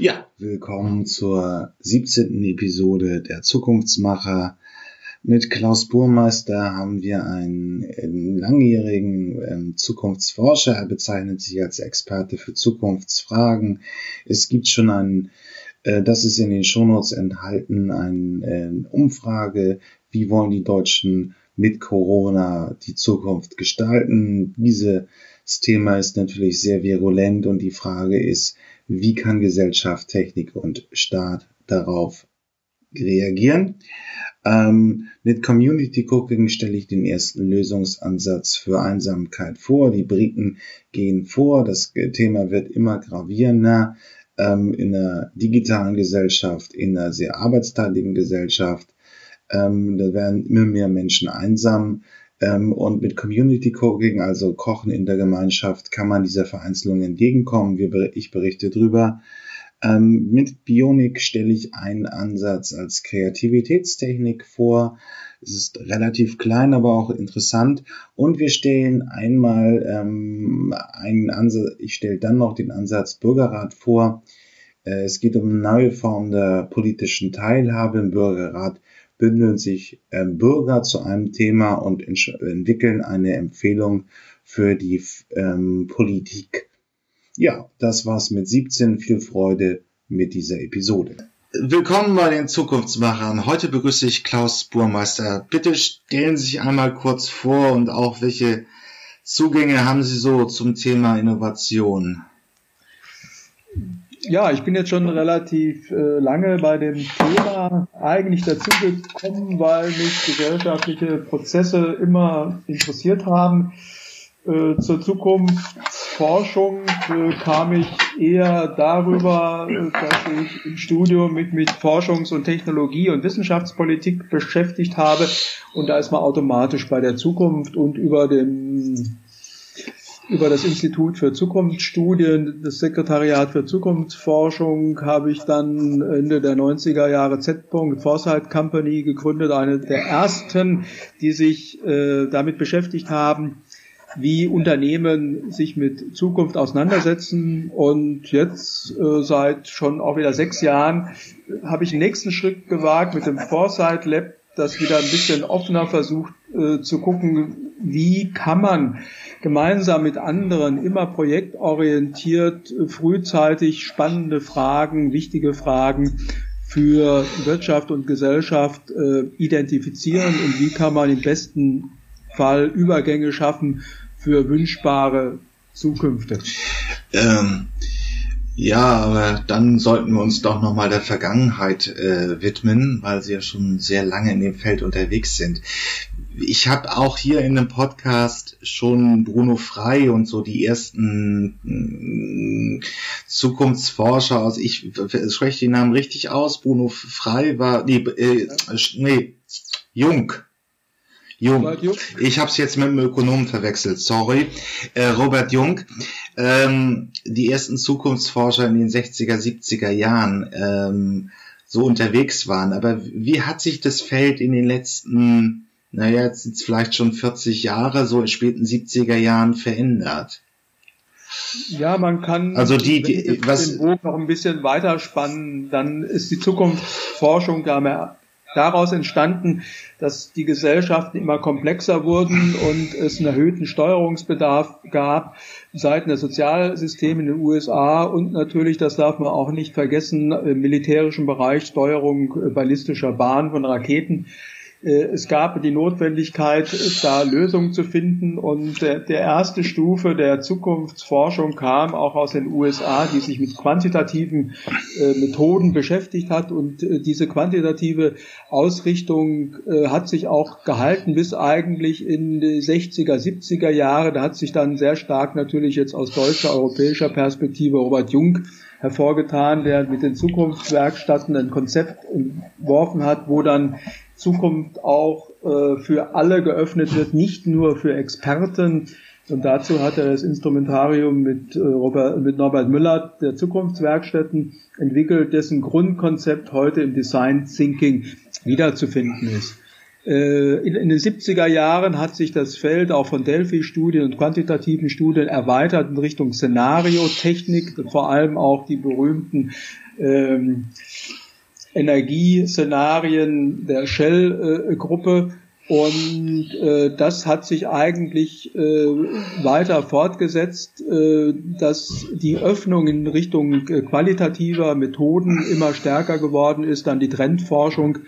Ja, willkommen zur 17. Episode der Zukunftsmacher. Mit Klaus Burmeister haben wir einen, langjährigen ähm, Zukunftsforscher. Er bezeichnet sich als Experte für Zukunftsfragen. Es gibt schon einen, äh, das ist in den Shownotes enthalten, eine äh, Umfrage, wie wollen die Deutschen mit Corona die Zukunft gestalten. Dieses Thema ist natürlich sehr virulent und die Frage ist, wie kann Gesellschaft, Technik und Staat darauf reagieren. Ähm, mit Community Cooking stelle ich den ersten Lösungsansatz für Einsamkeit vor. Die Briten gehen vor. Das Thema wird immer gravierender ähm, in der digitalen Gesellschaft, in einer sehr arbeitsteiligen Gesellschaft. Ähm, da werden immer mehr Menschen einsam. Ähm, und mit Community Cooking, also Kochen in der Gemeinschaft, kann man dieser Vereinzelung entgegenkommen. Wir, ich berichte drüber. Ähm, mit Bionik stelle ich einen Ansatz als Kreativitätstechnik vor. Es ist relativ klein, aber auch interessant. Und wir stellen einmal ähm, einen Ansatz, ich stelle dann noch den Ansatz Bürgerrat vor. Äh, es geht um eine neue Form der politischen Teilhabe im Bürgerrat bündeln sich äh, Bürger zu einem Thema und entwickeln eine Empfehlung für die ähm, Politik. Ja, das war's mit 17. Viel Freude mit dieser Episode. Willkommen bei den Zukunftsmachern. Heute begrüße ich Klaus Burmeister. Bitte stellen Sie sich einmal kurz vor und auch welche Zugänge haben Sie so zum Thema Innovation? Ja, ich bin jetzt schon relativ äh, lange bei dem Thema eigentlich dazu gekommen, weil mich gesellschaftliche Prozesse immer interessiert haben. Äh, zur Zukunftsforschung äh, kam ich eher darüber, äh, dass ich im Studium mich mit Forschungs- und Technologie- und Wissenschaftspolitik beschäftigt habe. Und da ist man automatisch bei der Zukunft und über den über das Institut für Zukunftsstudien, das Sekretariat für Zukunftsforschung, habe ich dann Ende der 90er Jahre Z. Foresight Company gegründet, eine der ersten, die sich äh, damit beschäftigt haben, wie Unternehmen sich mit Zukunft auseinandersetzen. Und jetzt äh, seit schon auch wieder sechs Jahren habe ich den nächsten Schritt gewagt mit dem Foresight Lab, das wieder ein bisschen offener versucht äh, zu gucken, wie kann man gemeinsam mit anderen immer projektorientiert, frühzeitig spannende Fragen, wichtige Fragen für Wirtschaft und Gesellschaft äh, identifizieren und wie kann man im besten Fall Übergänge schaffen für wünschbare Zukünfte. Ähm, ja, aber dann sollten wir uns doch nochmal der Vergangenheit äh, widmen, weil Sie ja schon sehr lange in dem Feld unterwegs sind ich habe auch hier in dem Podcast schon Bruno Frei und so die ersten mh, Zukunftsforscher aus, ich spreche den Namen richtig aus, Bruno Frei war, nee, äh, nee Jung. Jung. Ich habe es jetzt mit dem Ökonomen verwechselt, sorry. Äh, Robert Jung. Ähm, die ersten Zukunftsforscher in den 60er, 70er Jahren ähm, so unterwegs waren. Aber wie hat sich das Feld in den letzten naja, jetzt sind es vielleicht schon 40 Jahre, so in späten 70er Jahren verändert. Ja, man kann also die, die was den Bogen noch ein bisschen weiterspannen, dann ist die Zukunftsforschung daraus entstanden, dass die Gesellschaften immer komplexer wurden und es einen erhöhten Steuerungsbedarf gab seitens der Sozialsysteme in den USA und natürlich, das darf man auch nicht vergessen, im militärischen Bereich Steuerung ballistischer Bahnen von Raketen äh, es gab die Notwendigkeit, da Lösungen zu finden und der, der erste Stufe der Zukunftsforschung kam auch aus den USA, die sich mit quantitativen äh, Methoden beschäftigt hat und äh, diese quantitative Ausrichtung äh, hat sich auch gehalten bis eigentlich in die 60er, 70er Jahre. Da hat sich dann sehr stark natürlich jetzt aus deutscher, europäischer Perspektive Robert Jung hervorgetan, der mit den Zukunftswerkstätten ein Konzept entworfen hat, wo dann Zukunft auch äh, für alle geöffnet wird, nicht nur für Experten. Und dazu hat er das Instrumentarium mit, äh, Robert, mit Norbert Müller der Zukunftswerkstätten entwickelt, dessen Grundkonzept heute im Design Thinking wiederzufinden ist. Äh, in, in, den 70er Jahren hat sich das Feld auch von Delphi-Studien und quantitativen Studien erweitert in Richtung Szenariotechnik, vor allem auch die berühmten ähm, Energieszenarien der Shell-Gruppe. Und äh, das hat sich eigentlich äh, weiter fortgesetzt, äh, dass die Öffnung in Richtung äh, qualitativer Methoden immer stärker geworden ist, dann die Trendforschung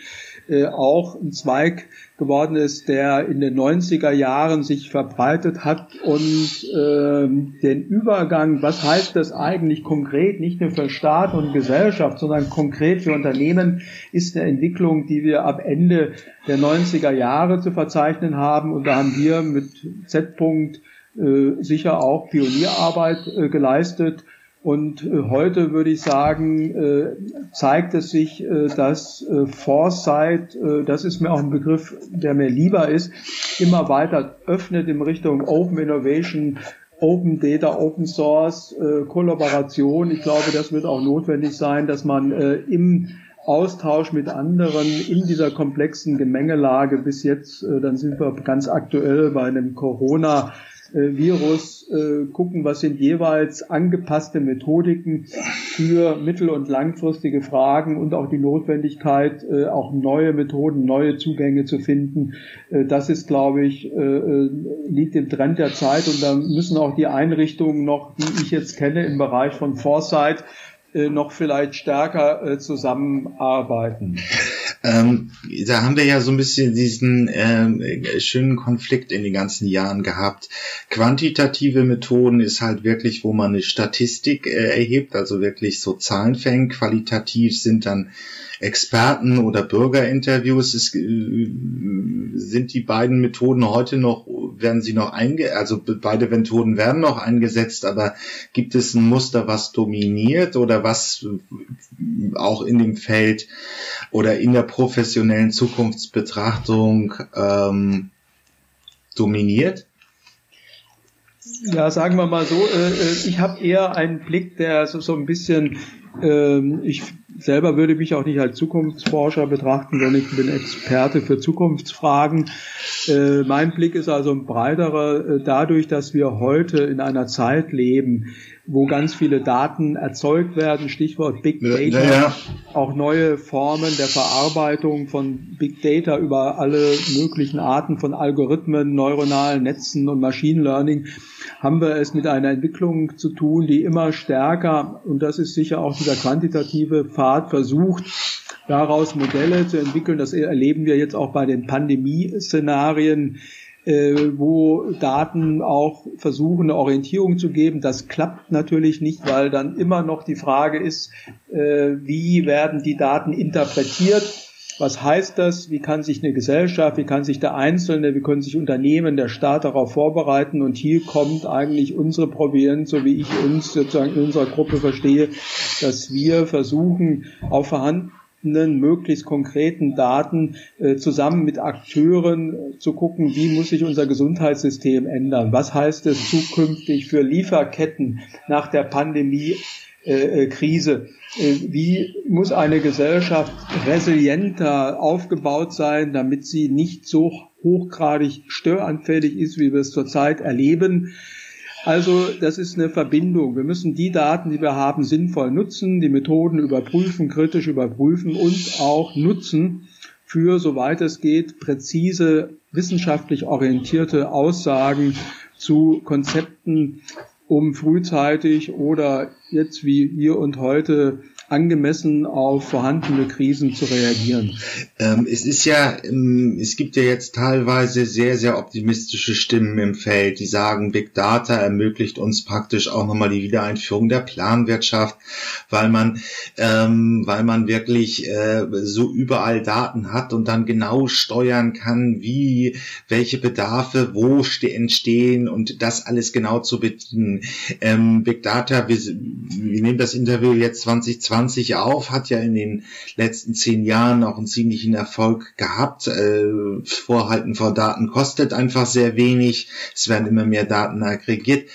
äh, auch ein Zweig geworden ist, der in den 90er Jahren sich verbreitet hat und äh, den Übergang, was heißt das eigentlich konkret, nicht nur für Staat und Gesellschaft, sondern konkret für Unternehmen, ist eine Entwicklung, die wir ab Ende der 90er Jahre zu verzeichnen haben. Und da haben wir mit Z-Punkt äh, sicher auch Pionierarbeit äh, geleistet und äh, heute würde ich sagen, äh, zeigt es sich, äh, dass Foresight, das ist mir auch ein Begriff, der mir lieber ist, immer weiter öffnet in Richtung Open Innovation, Open Data, Open Source, Kollaboration. Ich glaube, das wird auch notwendig sein, dass man im Austausch mit anderen in dieser komplexen Gemengelage bis jetzt, dann sind wir ganz aktuell bei einem Corona Virus äh, gucken, was sind jeweils angepasste Methodiken für mittel- und langfristige Fragen und auch die Notwendigkeit, äh, auch neue Methoden, neue Zugänge zu finden. Äh, das ist, glaube ich, äh, äh, liegt im Trend der Zeit und da müssen auch die Einrichtungen noch, die ich jetzt kenne im Bereich von Foresight, noch vielleicht stärker zusammenarbeiten. Ähm, da haben wir ja so ein bisschen diesen äh, schönen Konflikt in den ganzen Jahren gehabt. Quantitative Methoden ist halt wirklich, wo man eine Statistik äh, erhebt, also wirklich so Zahlen fängt. Qualitativ sind dann Experten oder Bürgerinterviews. Es, äh, sind die beiden Methoden heute noch, werden sie noch einge, also beide Methoden werden noch eingesetzt, aber gibt es ein Muster, was dominiert oder was auch in dem Feld oder in der professionellen Zukunftsbetrachtung ähm, dominiert? Ja, sagen wir mal so, äh, äh ich habe eher einen Blick, der so, so ein bisschen, ähm, ich selber würde mich auch nicht als Zukunftsforscher betrachten, sondern ich bin Experte für Zukunftsfragen. Äh, mein Blick ist also ein breiterer, äh, dadurch, dass wir heute in einer Zeit leben, wo ganz viele Daten erzeugt werden, Stichwort Big Data, ja, ja. auch neue Formen der Verarbeitung von Big Data über alle möglichen Arten von Algorithmen, neuronalen Netzen und Machine Learning, haben wir es mit einer Entwicklung zu tun, die immer stärker, und das ist sicher auch dieser quantitative Pfad, versucht, daraus Modelle zu entwickeln. Das erleben wir jetzt auch bei den Pandemie-Szenarien, äh, wo Daten auch versuchen, eine Orientierung zu geben. Das klappt natürlich nicht, weil dann immer noch die Frage ist, äh, wie werden die Daten interpretiert? Was heißt das? Wie kann sich eine Gesellschaft, wie kann sich der Einzelne, wie können sich Unternehmen, der Staat darauf vorbereiten? Und hier kommt eigentlich unsere Providenz, so wie ich uns sozusagen in unserer Gruppe verstehe, dass wir versuchen, auf vorhanden möglichst konkreten Daten äh, zusammen mit Akteuren äh, zu gucken, wie muss sich unser Gesundheitssystem ändern? Was heißt es zukünftig für Lieferketten nach der Pandemie? Äh, äh Krise. Äh, wie muss eine Gesellschaft resilienter aufgebaut sein, damit sie nicht so hochgradig störanfällig ist, wie wir es zurzeit erleben? Also das ist eine Verbindung. Wir müssen die Daten, die wir haben, sinnvoll nutzen, die Methoden überprüfen, kritisch überprüfen und auch nutzen für, soweit es geht, präzise, wissenschaftlich orientierte Aussagen zu Konzepten, um frühzeitig oder jetzt wie hier und heute angemessen auf vorhandene Krisen zu reagieren? Ähm, es ist ja, ähm, es gibt ja jetzt teilweise sehr, sehr optimistische Stimmen im Feld, die sagen, Big Data ermöglicht uns praktisch auch nochmal die Wiedereinführung der Planwirtschaft, weil man, ähm, weil man wirklich äh, so überall Daten hat und dann genau steuern kann, wie, welche Bedarfe wo entstehen und das alles genau zu bedienen. Ähm, Big Data, wir, wir nehmen das Interview jetzt 2020 20 auf, hat ja in den letzten zehn Jahren auch einen ziemlichen Erfolg gehabt. Äh, Vorhalten vor Daten kostet einfach sehr wenig. Es werden immer mehr Daten aggregiert.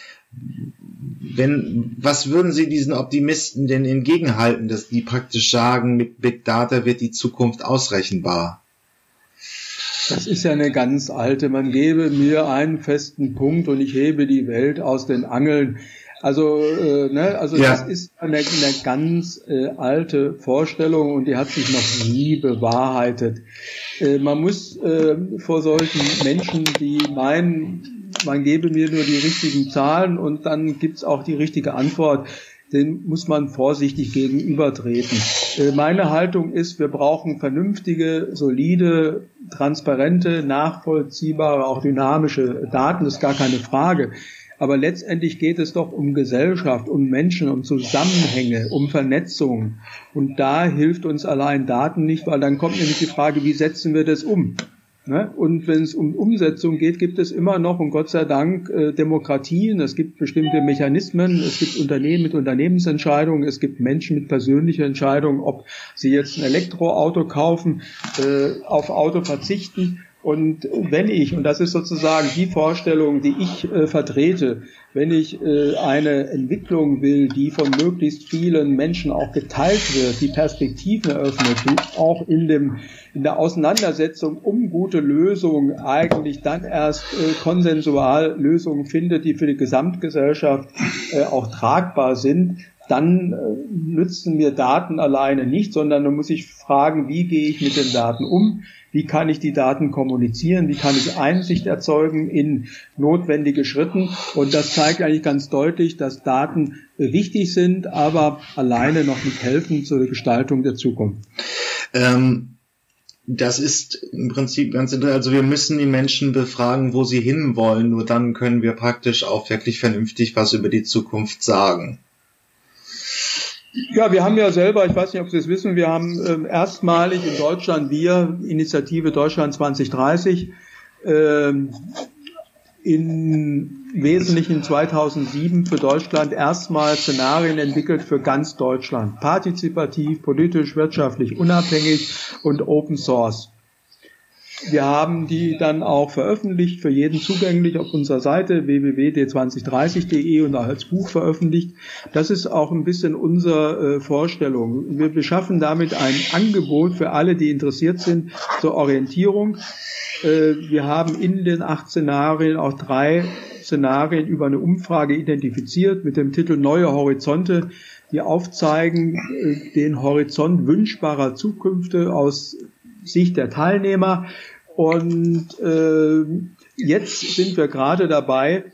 Wenn, was würden Sie diesen Optimisten denn entgegenhalten, dass die praktisch sagen, mit Big Data wird die Zukunft ausrechenbar? Das ist ja eine ganz alte. Man gebe mir einen festen Punkt und ich hebe die Welt aus den Angeln. Also, äh, ne, also ja. das ist eine, eine ganz äh, alte Vorstellung und die hat sich noch nie bewahrheitet. Äh, man muss äh, vor solchen Menschen, die meinen, man gebe mir nur die richtigen Zahlen und dann gibt's auch die richtige Antwort, den muss man vorsichtig gegenübertreten. Äh, meine Haltung ist, wir brauchen vernünftige, solide, transparente, nachvollziehbare, auch dynamische Daten, das ist gar keine Frage. Aber letztendlich geht es doch um Gesellschaft, um Menschen, um Zusammenhänge, um Vernetzung. Und da hilft uns allein Daten nicht, weil dann kommt nämlich die Frage, wie setzen wir das um? Ne? Und wenn es um Umsetzung geht, gibt es immer noch und Gott sei Dank äh, Demokratien. Es gibt bestimmte Mechanismen. Es gibt Unternehmen mit Unternehmensentscheidungen. Es gibt Menschen mit persönlicher Entscheidung, ob sie jetzt ein Elektroauto kaufen, äh, auf Auto verzichten. Und wenn ich, und das ist sozusagen die Vorstellung, die ich äh, vertrete, wenn ich äh, eine Entwicklung will, die von möglichst vielen Menschen auch geteilt wird, die Perspektiven eröffnet, die auch in dem in der Auseinandersetzung um gute Lösungen eigentlich dann erst äh, konsensual Lösungen findet, die für die Gesamtgesellschaft äh, auch tragbar sind, dann äh, nützen mir Daten alleine nicht, sondern dann muss ich fragen, wie gehe ich mit den Daten um? Wie kann ich die Daten kommunizieren? Wie kann ich Einsicht erzeugen in notwendige Schritten? Und das zeigt eigentlich ganz deutlich, dass Daten wichtig sind, aber alleine noch nicht helfen zur Gestaltung der Zukunft. Ähm das ist im Prinzip ganz interessant. Also wir müssen die Menschen befragen, wo sie hinwollen. Nur dann können wir praktisch auch wirklich vernünftig was über die Zukunft sagen. Ja, wir haben ja selber, ich weiß nicht, ob Sie es wissen, wir haben äh, erstmalig in Deutschland, wir, Initiative Deutschland 2030, äh, in Wesentlichen 2007 für Deutschland erstmal Szenarien entwickelt für ganz Deutschland. Partizipativ, politisch, wirtschaftlich unabhängig und Open Source. Wir haben die dann auch veröffentlicht, für jeden zugänglich auf unserer Seite www.d2030.de und auch als Buch veröffentlicht. Das ist auch ein bisschen unsere äh, Vorstellung. Wir beschaffen damit ein Angebot für alle, die interessiert sind zur Orientierung. Äh, wir haben in den acht Szenarien auch drei Szenarien über eine Umfrage identifiziert mit dem Titel Neue Horizonte, die aufzeigen äh, den Horizont wünschbarer Zukünfte aus Sicht der Teilnehmer. Und äh, jetzt sind wir gerade dabei,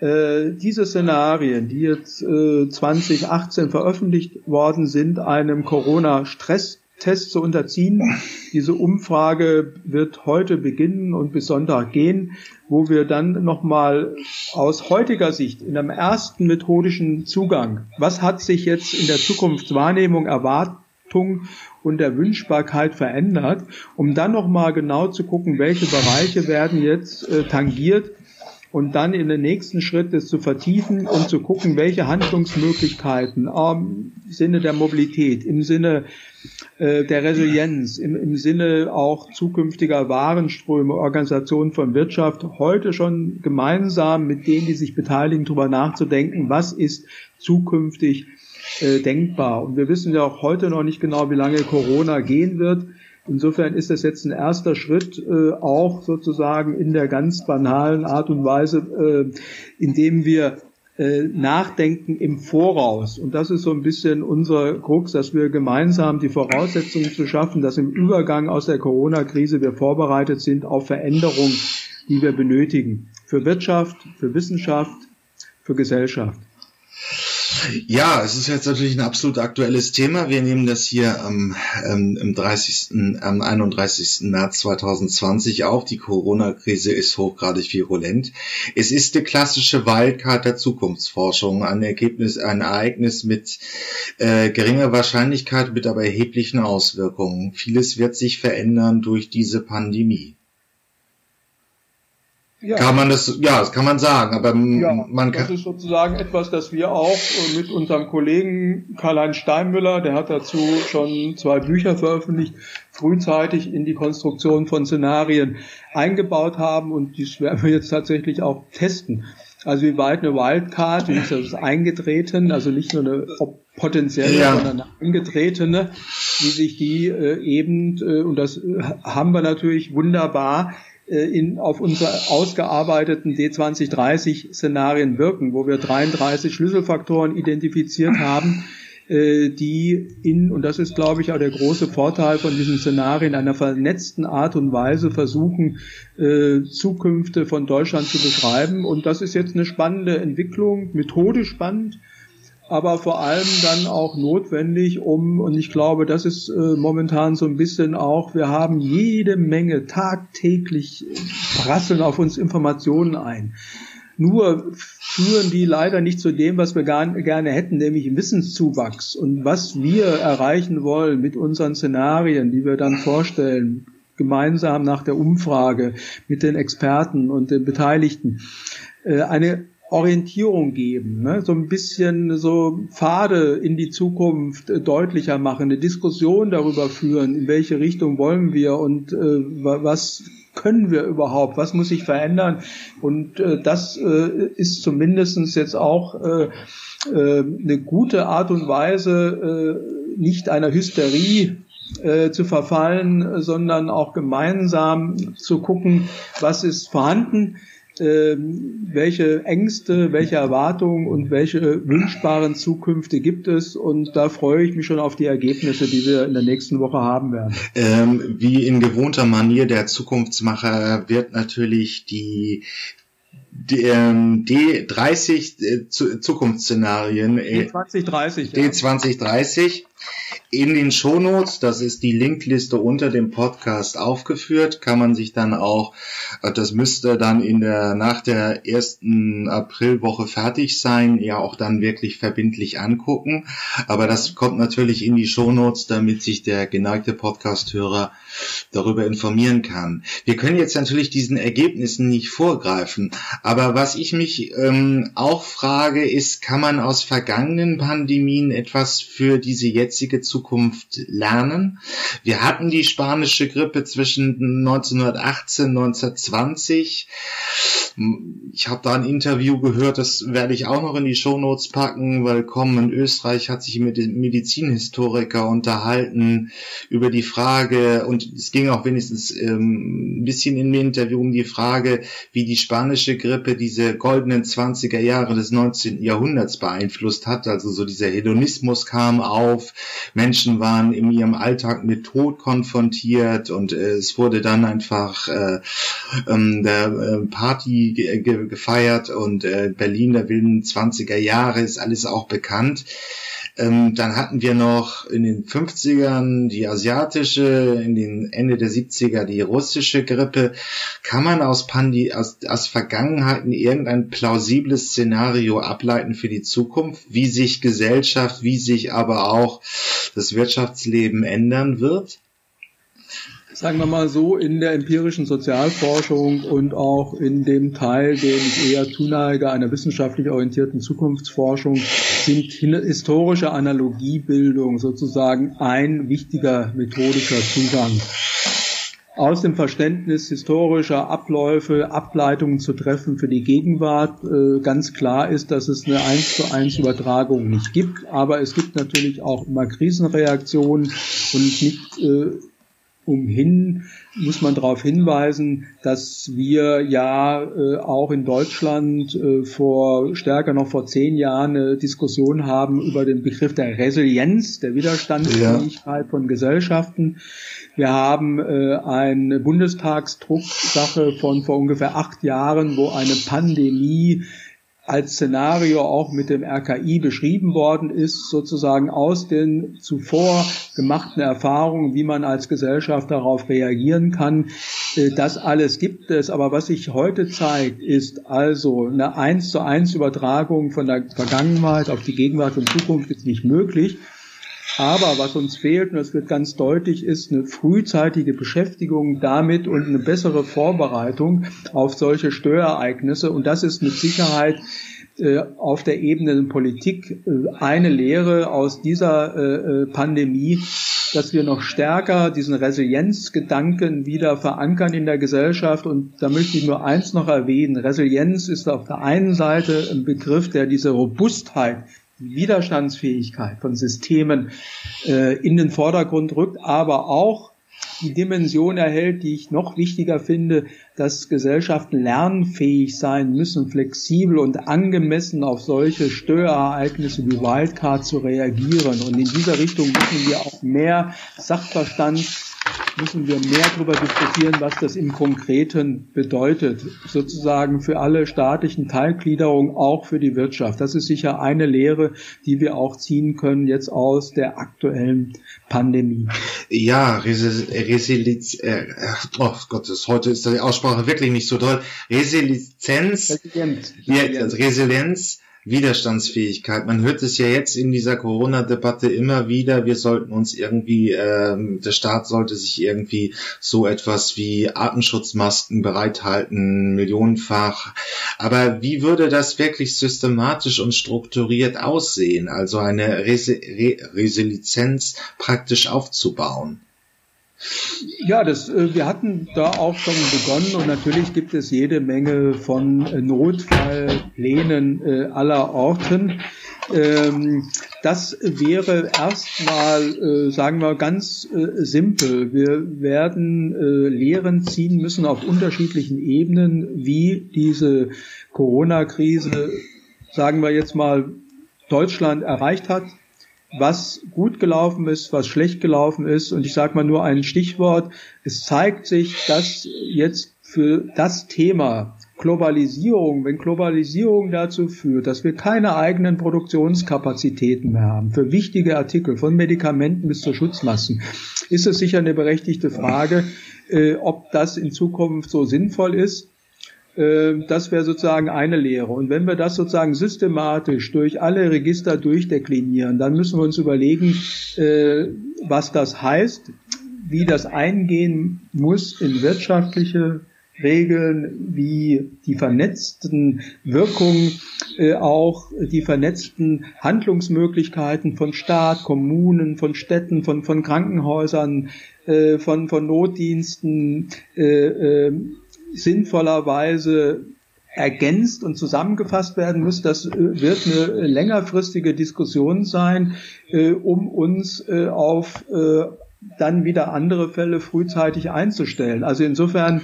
äh, diese Szenarien, die jetzt äh, 2018 veröffentlicht worden sind, einem Corona-Stresstest zu unterziehen. Diese Umfrage wird heute beginnen und bis Sonntag gehen, wo wir dann nochmal aus heutiger Sicht in einem ersten methodischen Zugang, was hat sich jetzt in der Zukunftswahrnehmung Erwartung und der Wünschbarkeit verändert, um dann nochmal genau zu gucken, welche Bereiche werden jetzt äh, tangiert und dann in den nächsten Schritt es zu vertiefen und zu gucken, welche Handlungsmöglichkeiten im Sinne der Mobilität, im Sinne äh, der Resilienz, im, im Sinne auch zukünftiger Warenströme, Organisation von Wirtschaft heute schon gemeinsam mit denen, die sich beteiligen, darüber nachzudenken, was ist zukünftig äh, denkbar. Und wir wissen ja auch heute noch nicht genau, wie lange Corona gehen wird. Insofern ist das jetzt ein erster Schritt, äh, auch sozusagen in der ganz banalen Art und Weise, äh, indem wir äh, nachdenken im Voraus. Und das ist so ein bisschen unser Krux, dass wir gemeinsam die Voraussetzungen zu schaffen, dass im Übergang aus der Corona-Krise wir vorbereitet sind auf Veränderungen, die wir benötigen. Für Wirtschaft, für Wissenschaft, für Gesellschaft. Ja, es ist jetzt natürlich ein absolut aktuelles Thema. Wir nehmen das hier am, ähm, im 30., am 31. März 2020 auf. Die Corona-Krise ist hochgradig virulent. Es ist eine klassische Wildcard der Zukunftsforschung, ein Ergebnis, ein Ereignis mit äh, geringer Wahrscheinlichkeit, mit aber erheblichen Auswirkungen. Vieles wird sich verändern durch diese Pandemie. Ja. Kann man das, ja, das kann man sagen, aber ja, man kann. Das ist sozusagen etwas, das wir auch äh, mit unserem Kollegen Karl-Heinz Steinmüller, der hat dazu schon zwei Bücher veröffentlicht, frühzeitig in die Konstruktion von Szenarien eingebaut haben und dies werden wir jetzt tatsächlich auch testen. Also wie weit eine Wildcard, wie ist das eingetreten, also nicht nur eine potenzielle, ja. sondern eine eingetretene, wie sich die äh, eben, äh, und das äh, haben wir natürlich wunderbar, in, auf unsere ausgearbeiteten D2030-Szenarien wirken, wo wir 33 Schlüsselfaktoren identifiziert haben, äh, die in, und das ist, glaube ich, auch der große Vorteil von diesen Szenarien, einer vernetzten Art und Weise versuchen, äh, Zukünfte von Deutschland zu beschreiben. Und das ist jetzt eine spannende Entwicklung, methodisch spannend, aber vor allem dann auch notwendig, um, und ich glaube, das ist äh, momentan so ein bisschen auch, wir haben jede Menge tagtäglich prasseln auf uns Informationen ein. Nur führen die leider nicht zu dem, was wir gerne hätten, nämlich Wissenszuwachs. Und was wir erreichen wollen mit unseren Szenarien, die wir dann vorstellen, gemeinsam nach der Umfrage mit den Experten und den Beteiligten, äh, eine Orientierung geben, ne? so ein bisschen so Pfade in die Zukunft äh, deutlicher machen, eine Diskussion darüber führen, in welche Richtung wollen wir und äh, was können wir überhaupt, was muss sich verändern und äh, das äh, ist zumindestens jetzt auch äh, äh, eine gute Art und Weise, äh, nicht einer Hysterie äh, zu verfallen, sondern auch gemeinsam zu gucken, was ist vorhanden, welche Ängste, welche Erwartungen und welche wünschbaren Zukünfte gibt es. Und da freue ich mich schon auf die Ergebnisse, die wir in der nächsten Woche haben werden. Ähm, wie in gewohnter Manier der Zukunftsmacher wird natürlich die D30 ähm, äh, Zukunftsszenarien. D2030. D2030 in den Shownotes, das ist die Linkliste unter dem Podcast aufgeführt, kann man sich dann auch, äh, das müsste dann in der, nach der ersten Aprilwoche fertig sein, ja auch dann wirklich verbindlich angucken. Aber das kommt natürlich in die Shownotes, damit sich der geneigte Podcasthörer darüber informieren kann. Wir können jetzt natürlich diesen Ergebnissen nicht vorgreifen, aber was ich mich ähm, auch frage, ist, kann man aus vergangenen Pandemien etwas für diese jetzige Zukunft lernen? Wir hatten die spanische Grippe zwischen 1918 und 1920. Ich habe da ein Interview gehört, das werde ich auch noch in die Shownotes packen, weil kommen in Österreich hat sich mit dem Medizinhistoriker unterhalten über die Frage und es ging auch wenigstens ähm, ein bisschen in dem Interview um die Frage, wie die spanische Grippe diese goldenen 20er Jahre des 19. Jahrhunderts beeinflusst hat. Also so dieser Hedonismus kam auf, Menschen waren in ihrem Alltag mit Tod konfrontiert und äh, es wurde dann einfach äh, ähm, der äh, Party ge ge gefeiert und äh, Berlin der wilden 20er Jahre ist alles auch bekannt. Ähm, dann hatten wir noch in den 50ern die asiatische, in den Ende der 70er die russische Grippe. Kann man aus, Pandi aus, aus Vergangenheiten irgendein plausibles Szenario ableiten für die Zukunft, wie sich Gesellschaft, wie sich aber auch das Wirtschaftsleben ändern wird? sagen wir mal so, in der empirischen Sozialforschung und auch in dem Teil, den ich eher zuneige, einer wissenschaftlich orientierten Zukunftsforschung, sind historische Analogiebildung sozusagen ein wichtiger methodischer Zugang. Aus dem Verständnis historischer Abläufe Ableitungen zu treffen für die Gegenwart. Äh, ganz klar ist, dass es eine eins zu eins Übertragung nicht gibt, aber es gibt natürlich auch immer Krisenreaktionen und nicht äh, umhin muss man darauf hinweisen, dass wir ja äh, auch in Deutschland äh, vor stärker noch vor zehn Jahren eine Diskussion haben über den Begriff der Resilienz, der Widerstandsfähigkeit ja. von Gesellschaften. Wir haben äh, eine Bundestagsdrucksache von vor ungefähr acht Jahren, wo eine Pandemie als Szenario auch mit dem RKI beschrieben worden ist, sozusagen aus den zuvor gemachten Erfahrungen, wie man als Gesellschaft darauf reagieren kann. Äh, das alles gibt es, aber was sich heute zeigt, ist also eine eins zu eins Übertragung von der Vergangenheit auf die Gegenwart und Zukunft ist nicht möglich. Aber was uns fehlt, und das wird ganz deutlich, ist eine frühzeitige Beschäftigung damit und eine bessere Vorbereitung auf solche Störereignisse. Und das ist mit Sicherheit äh, auf der Ebene der Politik äh, eine Lehre aus dieser äh, Pandemie, dass wir noch stärker diesen Resilienzgedanken wieder verankern in der Gesellschaft. Und da möchte ich nur eins noch erwähnen. Resilienz ist auf der einen Seite ein Begriff, der diese Robustheit Widerstandsfähigkeit von Systemen äh, in den Vordergrund rückt, aber auch die Dimension erhält, die ich noch wichtiger finde, dass Gesellschaften lernfähig sein müssen, flexibel und angemessen auf solche Störereignisse wie Wildcard zu reagieren. Und in dieser Richtung müssen wir auch mehr Sachverstand müssen wir mehr darüber diskutieren, was das im Konkreten bedeutet, sozusagen für alle staatlichen Teilgliederungen, auch für die Wirtschaft. Das ist sicher eine Lehre, die wir auch ziehen können jetzt aus der aktuellen Pandemie. Ja, Resilienz, äh, oh Gott, heute ist die Aussprache wirklich nicht so toll. Resilienz, Resilienz, Resilienz Widerstandsfähigkeit. Man hört es ja jetzt in dieser Corona-Debatte immer wieder, wir sollten uns irgendwie, ähm, der Staat sollte sich irgendwie so etwas wie Artenschutzmasken bereithalten, millionenfach. Aber wie würde das wirklich systematisch und strukturiert aussehen? Also eine Res Re praktisch aufzubauen? Ja, das, äh, wir hatten da auch schon begonnen und natürlich gibt es jede Menge von äh, Notfallplänen äh, aller Orten. Ähm, das wäre erstmal, sagen wir, ganz simpel. Wir werden Lehren ziehen müssen auf unterschiedlichen Ebenen, wie diese Corona-Krise, sagen wir jetzt mal, Deutschland erreicht hat was gut gelaufen ist, was schlecht gelaufen ist. Und ich sage mal nur ein Stichwort. Es zeigt sich, dass jetzt für das Thema Globalisierung, wenn Globalisierung dazu führt, dass wir keine eigenen Produktionskapazitäten mehr haben für wichtige Artikel, von Medikamenten bis zu Schutzmasken, ist es sicher eine berechtigte Frage, äh, ob das in Zukunft so sinnvoll ist. Ähm, das wäre sozusagen eine Lehre. Und wenn wir das sozusagen systematisch durch alle Register durchdeklinieren, dann müssen wir uns überlegen, äh, was das heißt, wie das eingehen muss in wirtschaftliche Regeln, wie die vernetzten Wirkungen, äh, auch die vernetzten Handlungsmöglichkeiten von Staat, Kommunen, von Städten, von, von Krankenhäusern, äh, von, von Notdiensten, sinnvollerweise ergänzt und zusammengefasst werden muss. Das äh, wird eine längerfristige Diskussion sein, äh, um uns äh, auf dann wieder andere Fälle frühzeitig einzustellen. Also insofern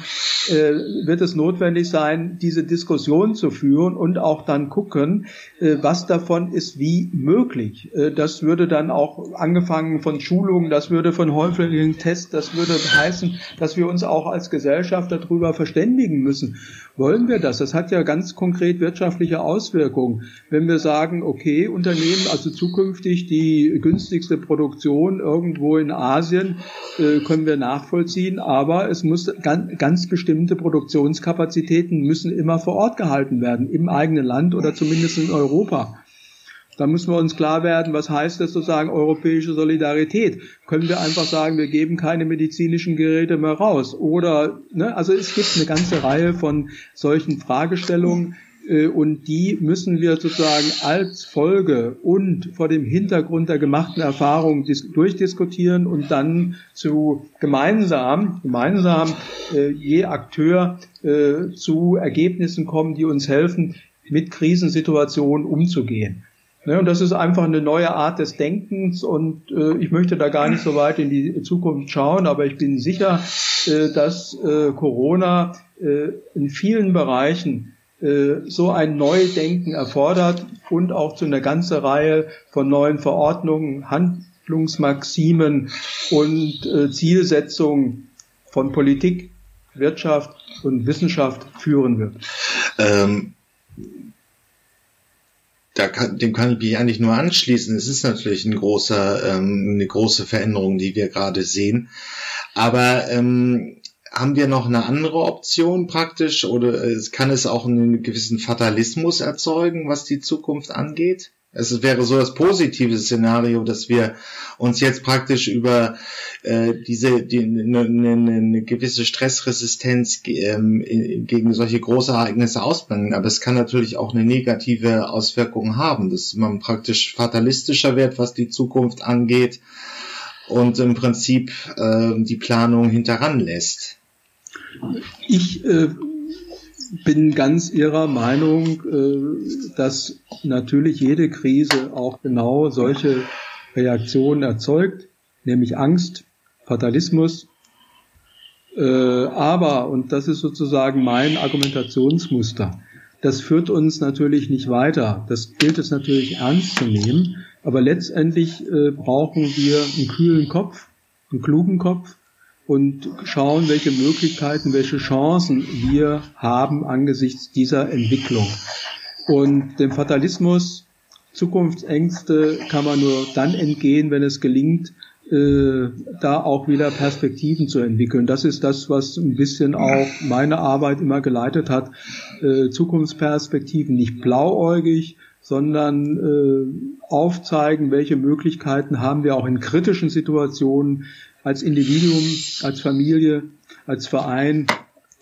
äh, wird es notwendig sein, diese Diskussion zu führen und auch dann gucken, äh, was davon ist wie möglich. Äh, das würde dann auch angefangen von Schulungen, das würde von häufigen Tests, das würde heißen, dass wir uns auch als Gesellschaft darüber verständigen müssen. Wollen wir das? Das hat ja ganz konkret wirtschaftliche Auswirkungen. Wenn wir sagen, okay, Unternehmen, also zukünftig die günstigste Produktion irgendwo in Asien, äh, können wir nachvollziehen, aber es muss ganz, ganz bestimmte Produktionskapazitäten müssen immer vor Ort gehalten werden, im eigenen Land oder zumindest in Europa. Da müssen wir uns klar werden, was heißt das sozusagen europäische Solidarität? Können wir einfach sagen, wir geben keine medizinischen Geräte mehr raus? Oder, ne, also es gibt eine ganze Reihe von solchen Fragestellungen, und die müssen wir sozusagen als Folge und vor dem Hintergrund der gemachten Erfahrung durchdiskutieren und dann zu gemeinsam, gemeinsam äh, je Akteur äh, zu Ergebnissen kommen, die uns helfen, mit Krisensituationen umzugehen. Ne, und das ist einfach eine neue Art des Denkens und äh, ich möchte da gar nicht so weit in die Zukunft schauen, aber ich bin sicher, äh, dass äh, Corona äh, in vielen Bereichen äh, so ein Neudenken erfordert und auch zu einer ganzen Reihe von neuen Verordnungen, Handlungsmaximen und äh, Zielsetzungen von Politik, Wirtschaft und Wissenschaft führen wird. Ähm da kann, dem kann ich mich eigentlich nur anschließen. Es ist natürlich ein großer, ähm, eine große Veränderung, die wir gerade sehen. Aber ähm, haben wir noch eine andere Option praktisch oder kann es auch einen gewissen Fatalismus erzeugen, was die Zukunft angeht? Es wäre so das positive Szenario, dass wir uns jetzt praktisch über äh, diese die, eine, ne, ne gewisse Stressresistenz ähm, gegen solche Großereignisse ausbringen. Aber es kann natürlich auch eine negative Auswirkung haben, dass man praktisch fatalistischer wird, was die Zukunft angeht und im Prinzip äh, die Planung hinteran lässt. Ich äh, bin ganz Ihrer Meinung, äh, dass natürlich jede Krise auch genau solche Reaktionen erzeugt, nämlich Angst, Fatalismus. Äh, aber, und das ist sozusagen mein Argumentationsmuster, das führt uns natürlich nicht weiter. Das gilt es natürlich ernst zu nehmen. Aber letztendlich äh, brauchen wir einen kühlen Kopf, einen klugen Kopf und schauen, welche Möglichkeiten, welche Chancen wir haben angesichts dieser Entwicklung. Und dem Fatalismus, Zukunftsängste kann man nur dann entgehen, wenn es gelingt, äh, da auch wieder Perspektiven zu entwickeln. Das ist das, was ein bisschen auch meine Arbeit immer geleitet hat. Äh, Zukunftsperspektiven nicht blauäugig, sondern äh, aufzeigen, welche Möglichkeiten haben wir auch in kritischen Situationen als Individuum, als Familie, als Verein,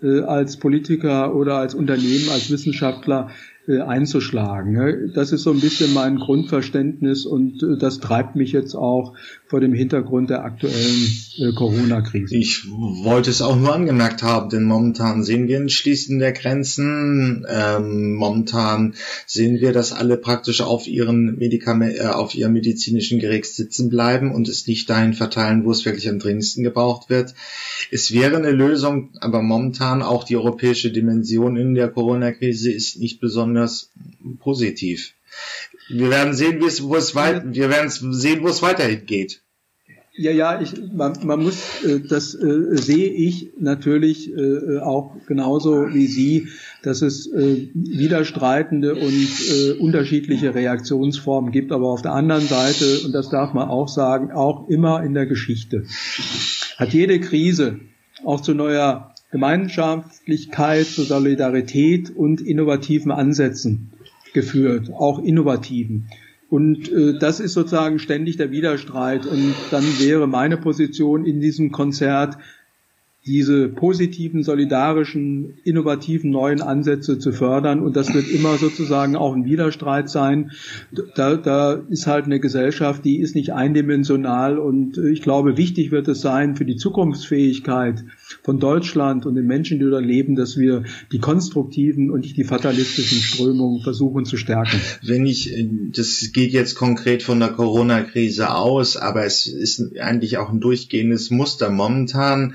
äh, als Politiker oder als Unternehmen, als Wissenschaftler einzuschlagen. Das ist so ein bisschen mein Grundverständnis und äh, das treibt mich jetzt auch vor dem Hintergrund der aktuellen äh, Corona-Krise. Ich wollte es auch nur angemerkt haben, denn momentan sehen wir ein Schließen der Grenzen. Ähm, momentan sehen wir, dass alle praktisch auf ihren Medikament, äh, auf ihrem medizinischen Gerät sitzen bleiben und es nicht dahin verteilen, wo es wirklich am dringendsten gebraucht wird. Es wäre eine Lösung, aber momentan auch die europäische Dimension in der Corona-Krise ist nicht besonders besonders positiv. Wir werden sehen, wo es weit, wir werden sehen, wo es weiterhin geht. Ja, ja, ich, man, man muss, äh, das äh, sehe ich natürlich äh, auch genauso wie Sie, dass es äh, widerstreitende und äh, unterschiedliche Reaktionsformen gibt, aber auf der anderen Seite, und das darf man auch sagen, auch immer in der Geschichte, hat jede Krise auch zu neuer Gemeinschaftlichkeit, zur Solidarität und innovativen Ansätzen geführt, auch innovativen. Und äh, das ist sozusagen ständig der Widerstreit. Und dann wäre meine Position in diesem Konzert, diese positiven, solidarischen, innovativen neuen Ansätze zu fördern. Und das wird immer sozusagen auch ein Widerstreit sein. Da, da ist halt eine Gesellschaft, die ist nicht eindimensional. Und ich glaube, wichtig wird es sein für die Zukunftsfähigkeit von Deutschland und den Menschen, die dort leben, dass wir die konstruktiven und nicht die fatalistischen Strömungen versuchen zu stärken. Wenn ich, das geht jetzt konkret von der Corona-Krise aus, aber es ist eigentlich auch ein durchgehendes Muster. Momentan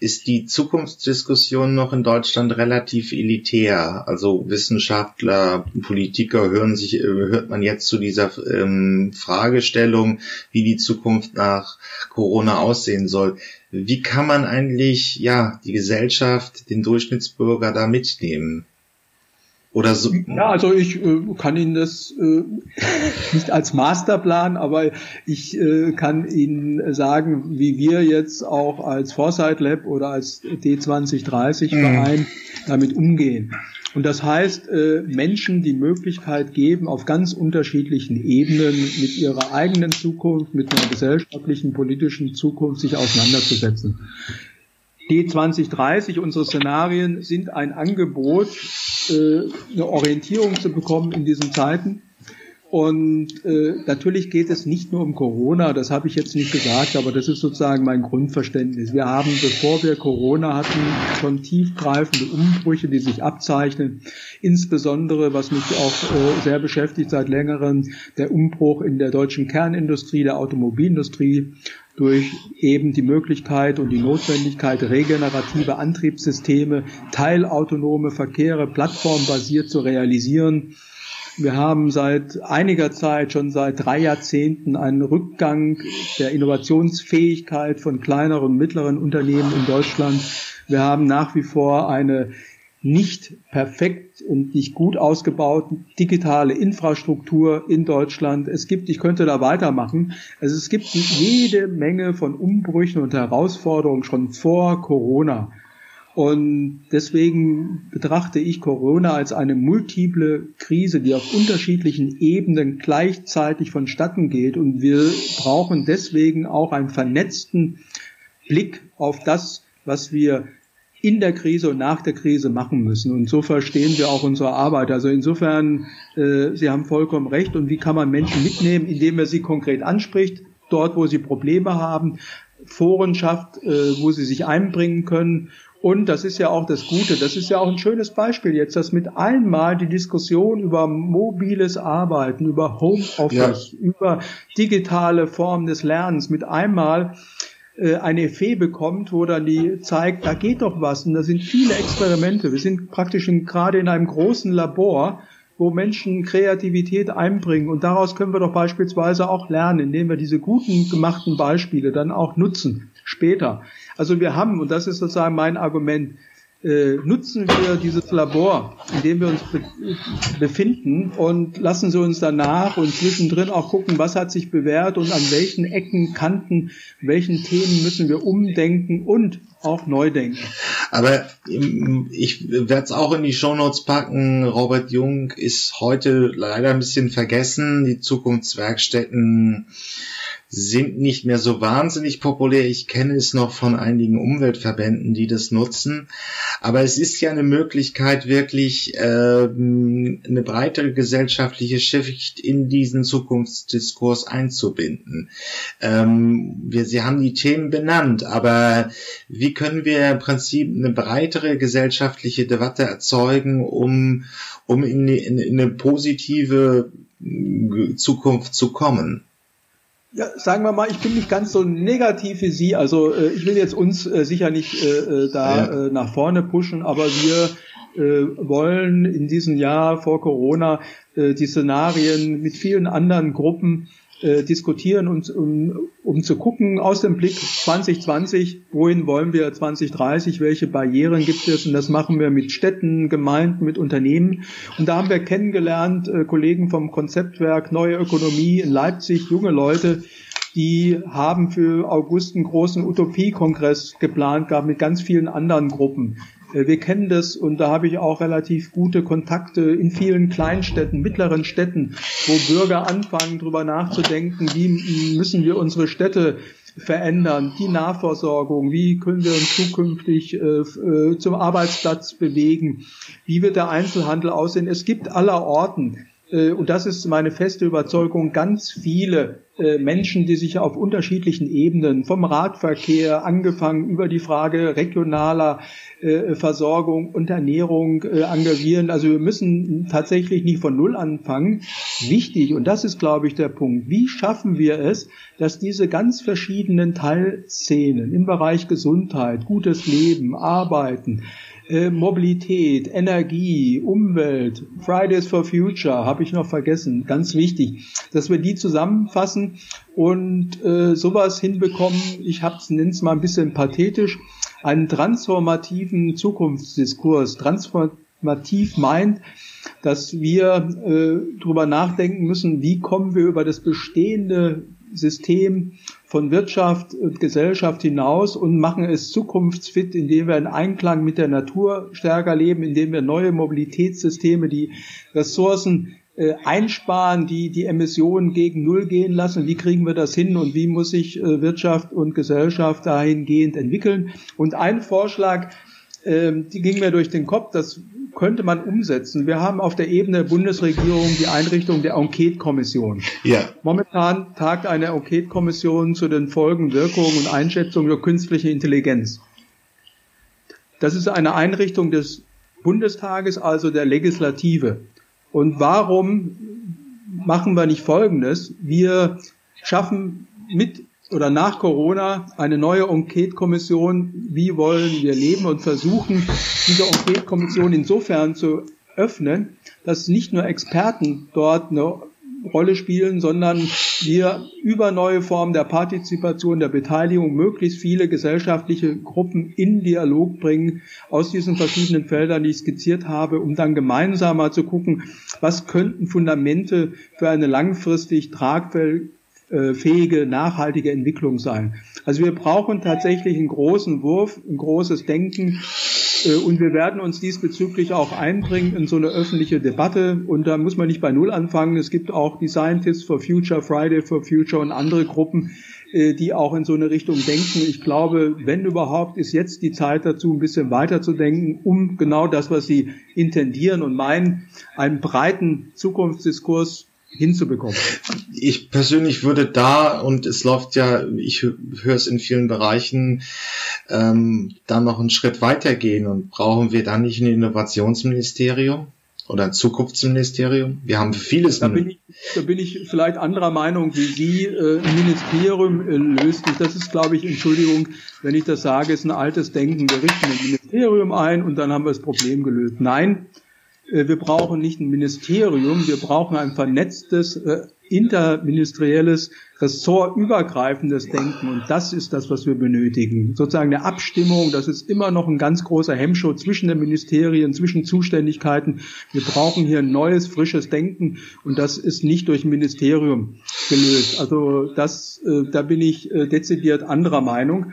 ist die Zukunftsdiskussion noch in Deutschland relativ elitär. Also Wissenschaftler, Politiker hören sich, äh, hört man jetzt zu dieser ähm, Fragestellung, wie die Zukunft nach Corona aussehen soll. Wie kann man eigentlich, ja, die Gesellschaft, den Durchschnittsbürger da mitnehmen? Oder so. Ja, also ich äh, kann Ihnen das äh, nicht als Masterplan, aber ich äh, kann Ihnen sagen, wie wir jetzt auch als Foresight Lab oder als D2030 mhm. Verein mhm. damit umgehen. Und das heißt, äh, Menschen die Möglichkeit geben, auf ganz unterschiedlichen Ebenen mit ihrer eigenen Zukunft, mit einer gesellschaftlichen, politischen Zukunft sich auseinanderzusetzen. D2030, unsere Szenarien sind ein Angebot, äh, eine Orientierung zu bekommen in diesen Zeiten. Und äh, natürlich geht es nicht nur um Corona, das habe ich jetzt nicht gesagt, aber das ist sozusagen mein Grundverständnis. Wir haben, bevor wir Corona hatten, schon tiefgreifende Umbrüche, die sich abzeichnen. Insbesondere, was mich auch äh, sehr beschäftigt seit längerem, der Umbruch in der deutschen Kernindustrie, der Automobilindustrie durch eben die Möglichkeit und die Notwendigkeit, regenerative Antriebssysteme, teilautonome Verkehre plattformbasiert zu realisieren. Wir haben seit einiger Zeit, schon seit drei Jahrzehnten, einen Rückgang der Innovationsfähigkeit von kleineren und mittleren Unternehmen in Deutschland. Wir haben nach wie vor eine nicht perfekt und nicht gut ausgebaute digitale Infrastruktur in Deutschland. Es gibt, ich könnte da weitermachen, also es gibt jede Menge von Umbrüchen und Herausforderungen schon vor Corona. Und deswegen betrachte ich Corona als eine multiple Krise, die auf unterschiedlichen Ebenen gleichzeitig vonstatten geht. Und wir brauchen deswegen auch einen vernetzten Blick auf das, was wir in der Krise und nach der Krise machen müssen. Und so verstehen wir auch unsere Arbeit. Also insofern, äh, Sie haben vollkommen recht. Und wie kann man Menschen mitnehmen, indem er sie konkret anspricht, dort, wo sie Probleme haben, Foren schafft, äh, wo sie sich einbringen können. Und das ist ja auch das Gute, das ist ja auch ein schönes Beispiel jetzt, dass mit einmal die Diskussion über mobiles Arbeiten, über Homeoffice, ja. über digitale Formen des Lernens mit einmal eine Effet bekommt, wo dann die zeigt, da geht doch was und da sind viele Experimente. Wir sind praktisch in, gerade in einem großen Labor, wo Menschen Kreativität einbringen und daraus können wir doch beispielsweise auch lernen, indem wir diese guten gemachten Beispiele dann auch nutzen später. Also wir haben, und das ist sozusagen mein Argument, äh, nutzen wir dieses Labor, in dem wir uns be befinden und lassen Sie uns danach und zwischendrin auch gucken, was hat sich bewährt und an welchen Ecken, Kanten, welchen Themen müssen wir umdenken und auch neu denken. Aber ich werde es auch in die Shownotes packen. Robert Jung ist heute leider ein bisschen vergessen. Die Zukunftswerkstätten sind nicht mehr so wahnsinnig populär. Ich kenne es noch von einigen Umweltverbänden, die das nutzen. Aber es ist ja eine Möglichkeit, wirklich ähm, eine breitere gesellschaftliche Schicht in diesen Zukunftsdiskurs einzubinden. Ähm, wir, Sie haben die Themen benannt, aber wie können wir im Prinzip eine breitere gesellschaftliche Debatte erzeugen, um, um in, in, in eine positive Zukunft zu kommen? Ja, sagen wir mal, ich bin nicht ganz so negativ wie Sie. Also äh, ich will jetzt uns äh, sicher nicht äh, äh da ja. äh, nach vorne pushen, aber wir äh, wollen in diesem Jahr vor Corona äh, die Szenarien mit vielen anderen Gruppen äh, diskutieren und um, um zu gucken aus dem Blick 2020, wohin wollen wir 2030, welche Barrieren gibt es und das machen wir mit Städten, Gemeinden, mit Unternehmen und da haben wir kennengelernt, äh, Kollegen vom Konzeptwerk Neue Ökonomie in Leipzig, junge Leute, die haben für August einen großen Utopiekongress geplant gehabt mit ganz vielen anderen Gruppen. Äh, wir kennen das und da habe ich auch relativ gute Kontakte in vielen Kleinstädten, mittleren Städten, wo Bürger anfangen, darüber nachzudenken, wie müssen wir unsere Städte verändern, die Nahversorgung, wie können wir uns zukünftig äh, äh, zum Arbeitsplatz bewegen, wie wird der Einzelhandel aussehen. Es gibt aller Orten, äh, und das ist meine feste Überzeugung, ganz viele Menschen, die sich auf unterschiedlichen Ebenen vom Radverkehr angefangen über die Frage regionaler äh, Versorgung und Ernährung äh, engagieren. Also wir müssen tatsächlich nicht von Null anfangen. Wichtig, und das ist, glaube ich, der Punkt, wie schaffen wir es, dass diese ganz verschiedenen Teilszenen im Bereich Gesundheit, gutes Leben, Arbeiten, äh, Mobilität, Energie, Umwelt, Fridays for Future, habe ich noch vergessen, ganz wichtig, dass wir die zusammenfassen und äh, sowas hinbekommen. Ich nenne es mal ein bisschen pathetisch, einen transformativen Zukunftsdiskurs. Transformativ meint, dass wir äh, darüber nachdenken müssen, wie kommen wir über das bestehende System von Wirtschaft und Gesellschaft hinaus und machen es zukunftsfit, indem wir in Einklang mit der Natur stärker leben, indem wir neue Mobilitätssysteme, die Ressourcen äh, einsparen, die die Emissionen gegen Null gehen lassen. Wie kriegen wir das hin und wie muss sich äh, Wirtschaft und Gesellschaft dahingehend entwickeln? Und ein Vorschlag, die ging mir durch den Kopf, das könnte man umsetzen. Wir haben auf der Ebene der Bundesregierung die Einrichtung der Enquete-Kommission. Ja. Momentan tagt eine Enquete-Kommission zu den Folgen, Wirkungen und Einschätzungen der künstlichen Intelligenz. Das ist eine Einrichtung des Bundestages, also der Legislative. Und warum machen wir nicht Folgendes? Wir schaffen mit oder nach Corona eine neue Enquete-Kommission, wie wollen wir leben und versuchen, diese Enquete-Kommission insofern zu öffnen, dass nicht nur Experten dort eine Rolle spielen, sondern wir über neue Formen der Partizipation, der Beteiligung möglichst viele gesellschaftliche Gruppen in Dialog bringen aus diesen verschiedenen Feldern, die ich skizziert habe, um dann gemeinsam mal zu gucken, was könnten Fundamente für eine langfristig tragfähige äh, fähige, nachhaltige Entwicklung sein. Also wir brauchen tatsächlich einen großen Wurf, ein großes Denken äh, und wir werden uns diesbezüglich auch einbringen in so eine öffentliche Debatte und da muss man nicht bei Null anfangen. Es gibt auch die Scientists for Future, Friday for Future und andere Gruppen, äh, die auch in so eine Richtung denken. Ich glaube, wenn überhaupt, ist jetzt die Zeit dazu, ein bisschen weiter zu denken, um genau das, was Sie intendieren und meinen, einen breiten Zukunftsdiskurs hinzubekommen. Ich persönlich würde da, und es läuft ja, ich höre es in vielen Bereichen, ähm, da noch einen Schritt weitergehen und brauchen wir da nicht ein Innovationsministerium? oder ein Zukunftsministerium? Wir haben vieles. Da bin, ich, da bin ich vielleicht anderer Meinung wie Sie. Äh, ein Ministerium äh, löst nicht. Das ist, glaube ich, Entschuldigung, wenn ich das sage, ist ein altes Denken. Wir richten ein Ministerium ein und dann haben wir das Problem gelöst. Nein, wir brauchen nicht ein Ministerium, wir brauchen ein vernetztes, äh, interministerielles, ressortübergreifendes Denken. Und das ist das, was wir benötigen. Sozusagen eine Abstimmung, das ist immer noch ein ganz großer Hemmschuh zwischen den Ministerien, zwischen Zuständigkeiten. Wir brauchen hier ein neues, frisches Denken und das ist nicht durch ein Ministerium gelöst. Also das, äh, da bin ich dezidiert anderer Meinung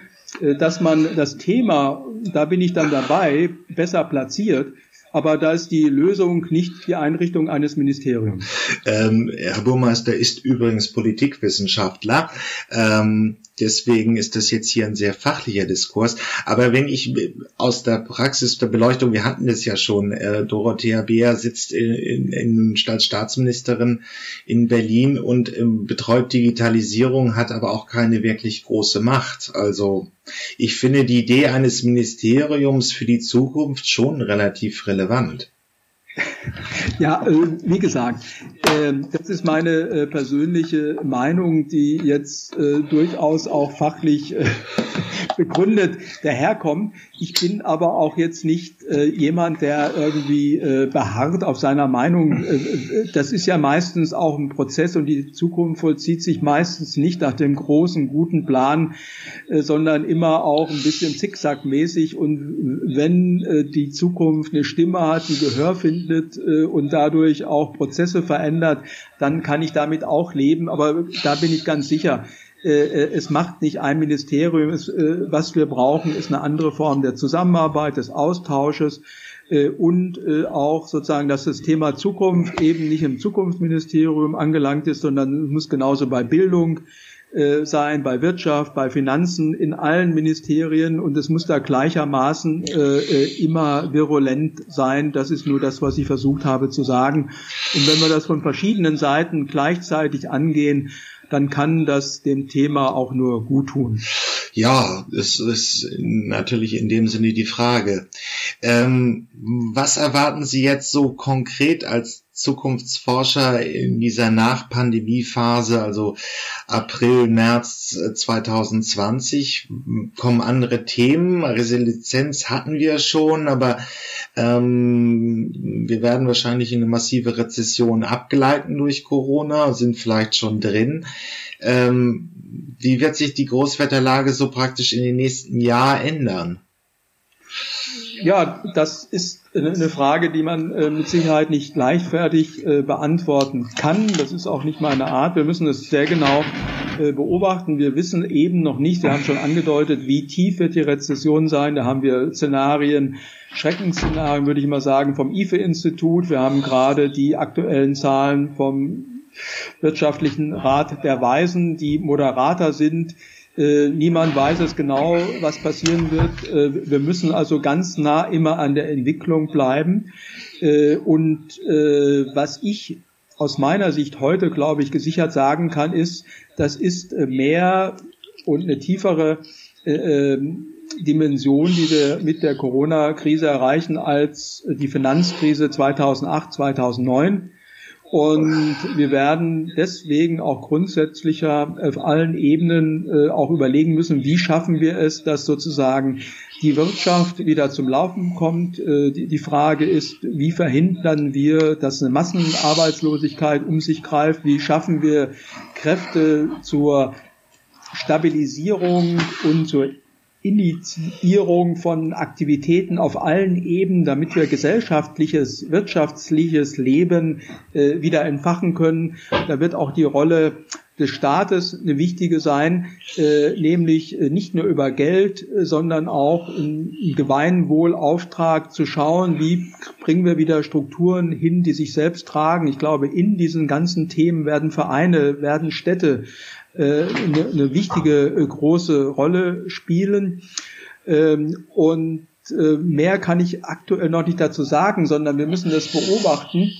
dass man das Thema, da bin ich dann dabei, besser platziert, aber da ist die Lösung nicht die Einrichtung eines Ministeriums. Ähm, Herr Burmeister ist übrigens Politikwissenschaftler. Ähm, deswegen ist das jetzt hier ein sehr fachlicher Diskurs. Aber wenn ich aus der Praxis der Beleuchtung, wir hatten das ja schon, äh, Dorothea Beer sitzt in, in, in als Staatsministerin in Berlin und ähm, betreut Digitalisierung, hat aber auch keine wirklich große Macht. Also ich finde die Idee eines Ministeriums für die Zukunft schon relativ relevant. Ja, äh, wie gesagt, äh, das ist meine äh, persönliche Meinung, die jetzt durchaus auch fachlich begründet daherkommt. Ich bin aber auch jetzt nicht jemand, der irgendwie beharrt auf seiner Meinung. das ist ja meistens auch ein Prozess und die Zukunft vollzieht sich meistens nicht nach dem großen, guten Plan, sondern immer auch ein bisschen zickzackmäßig. Und wenn die Zukunft eine Stimme hat, die Gehör findet und dadurch auch Prozesse verändert, dann kann ich damit auch leben. Aber da bin ich ganz sicher, äh, äh, es macht nicht ein Ministerium. Äh, was wir brauchen, ist eine andere Form der Zusammenarbeit, des Austausches und auch sozusagen, dass das Thema Zukunft eben nicht im Zukunftsministerium angelangt ist, sondern es muss genauso bei Bildung sein, bei Wirtschaft, bei Finanzen, in allen Ministerien und es muss da gleichermaßen immer virulent sein. Das ist nur das, was ich versucht habe zu sagen. Und wenn wir das von verschiedenen Seiten gleichzeitig angehen, dann kann das dem Thema auch nur gut tun. Ja, das ist natürlich in dem Sinne die Frage. Ähm, was erwarten Sie jetzt so konkret als Zukunftsforscher in dieser Nach-Pandemie-Phase, also April, März 2020? Kommen andere Themen? Resilienz hatten wir schon, aber ähm, wir werden wahrscheinlich in eine massive Rezession abgleiten durch Corona, sind vielleicht schon drin. Ähm, wie wird sich die Großwetterlage so praktisch in den nächsten Jahr ändern? Ja, das ist eine Frage, die man äh, mit Sicherheit nicht leichtfertig äh, beantworten kann. Das ist auch nicht meine Art. Wir müssen es sehr genau äh, beobachten. Wir wissen eben noch nicht, wir haben schon angedeutet, wie tief wird die Rezession sein. Da haben wir Szenarien, Schreckensszenarien, würde ich mal sagen, vom IFE-Institut. Wir haben gerade die aktuellen Zahlen vom wirtschaftlichen Rat der Weisen, die moderater sind. Äh, niemand weiß es genau, was passieren wird. Äh, wir müssen also ganz nah immer an der Entwicklung bleiben. Äh, und äh, was ich aus meiner Sicht heute, glaube ich, gesichert sagen kann, ist, das ist äh, mehr und eine tiefere äh, ähm, Dimension, die wir mit der Corona-Krise erreichen, als die Finanzkrise 2008, 2009. Und wir werden deswegen auch grundsätzlicher auf allen Ebenen äh, auch überlegen müssen, wie schaffen wir es, dass sozusagen die Wirtschaft wieder zum Laufen kommt. Äh, die, die, Frage ist, wie verhindern wir, dass eine Massenarbeitslosigkeit um sich greift? Wie schaffen wir Kräfte zur Stabilisierung und zur Initiierung von Aktivitäten auf allen Ebenen, damit wir gesellschaftliches, wirtschaftliches Leben äh, wieder entfachen können. Da wird auch die Rolle des Staates eine wichtige sein, äh, nämlich äh, nicht nur über Geld, äh, sondern auch im, Gemeinwohlauftrag zu schauen, wie bringen wir wieder Strukturen hin, die sich selbst tragen. Ich glaube, in diesen ganzen Themen werden Vereine, werden Städte eine, eine wichtige äh, große Rolle spielen. Ähm, und äh, mehr kann ich aktuell noch nicht dazu sagen, sondern wir müssen das beobachten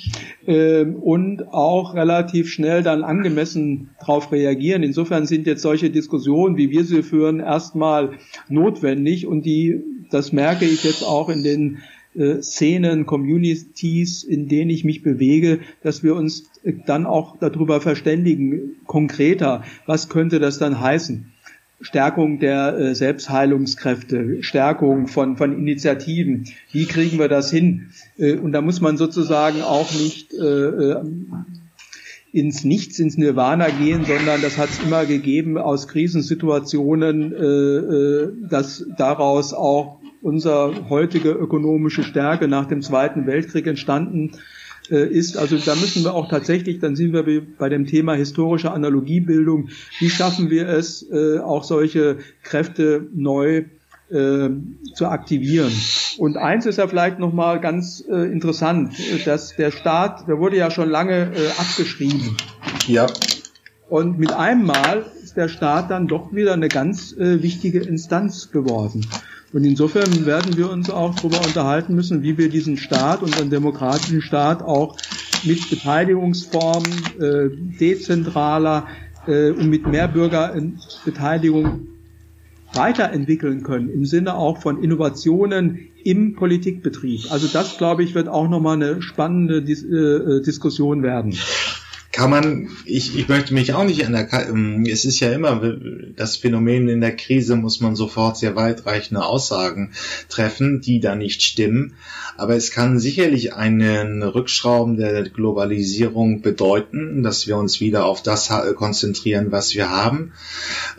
äh, und auch relativ schnell dann angemessen darauf reagieren. Insofern sind jetzt solche Diskussionen, wie wir sie führen, erstmal notwendig und die, das merke ich jetzt auch in den äh, Szenen, Communities, in denen ich mich bewege, dass wir uns dann auch darüber verständigen, konkreter, was könnte das dann heißen. Stärkung der äh, Selbstheilungskräfte, Stärkung von, von Initiativen. Wie kriegen wir das hin? Äh, und da muss man sozusagen auch nicht äh, ins Nichts, ins Nirvana gehen, sondern das hat es immer gegeben aus Krisensituationen, dass daraus auch unsere heutige ökonomische Stärke nach dem Zweiten Weltkrieg entstanden ist. Also da müssen wir auch tatsächlich, dann sind wir bei dem Thema historische Analogiebildung, wie schaffen wir es, äh, auch solche Kräfte neu äh, zu aktivieren. Und eins ist ja vielleicht nochmal ganz äh, interessant, dass der Staat, der wurde ja schon lange äh, abgeschrieben. Ja. Und mit einem Mal ist der Staat dann doch wieder eine ganz äh, wichtige Instanz geworden. Und insofern werden wir uns auch darüber unterhalten müssen, wie wir diesen Staat, unseren demokratischen Staat auch mit Beteiligungsformen äh, dezentraler äh, und mit mehr Bürgerbeteiligung weiterentwickeln können, im Sinne auch von Innovationen im Politikbetrieb. Also das, glaube ich, wird auch nochmal eine spannende Dis äh, äh Diskussion werden kann man, ich, ich möchte mich auch nicht an der, ähm, es ist ja immer das Phänomen in der Krise muss man sofort sehr weitreichende Aussagen treffen, die da nicht stimmen. Aber es kann sicherlich einen Rückschrauben der Globalisierung bedeuten, dass wir uns wieder auf das konzentrieren, was wir haben,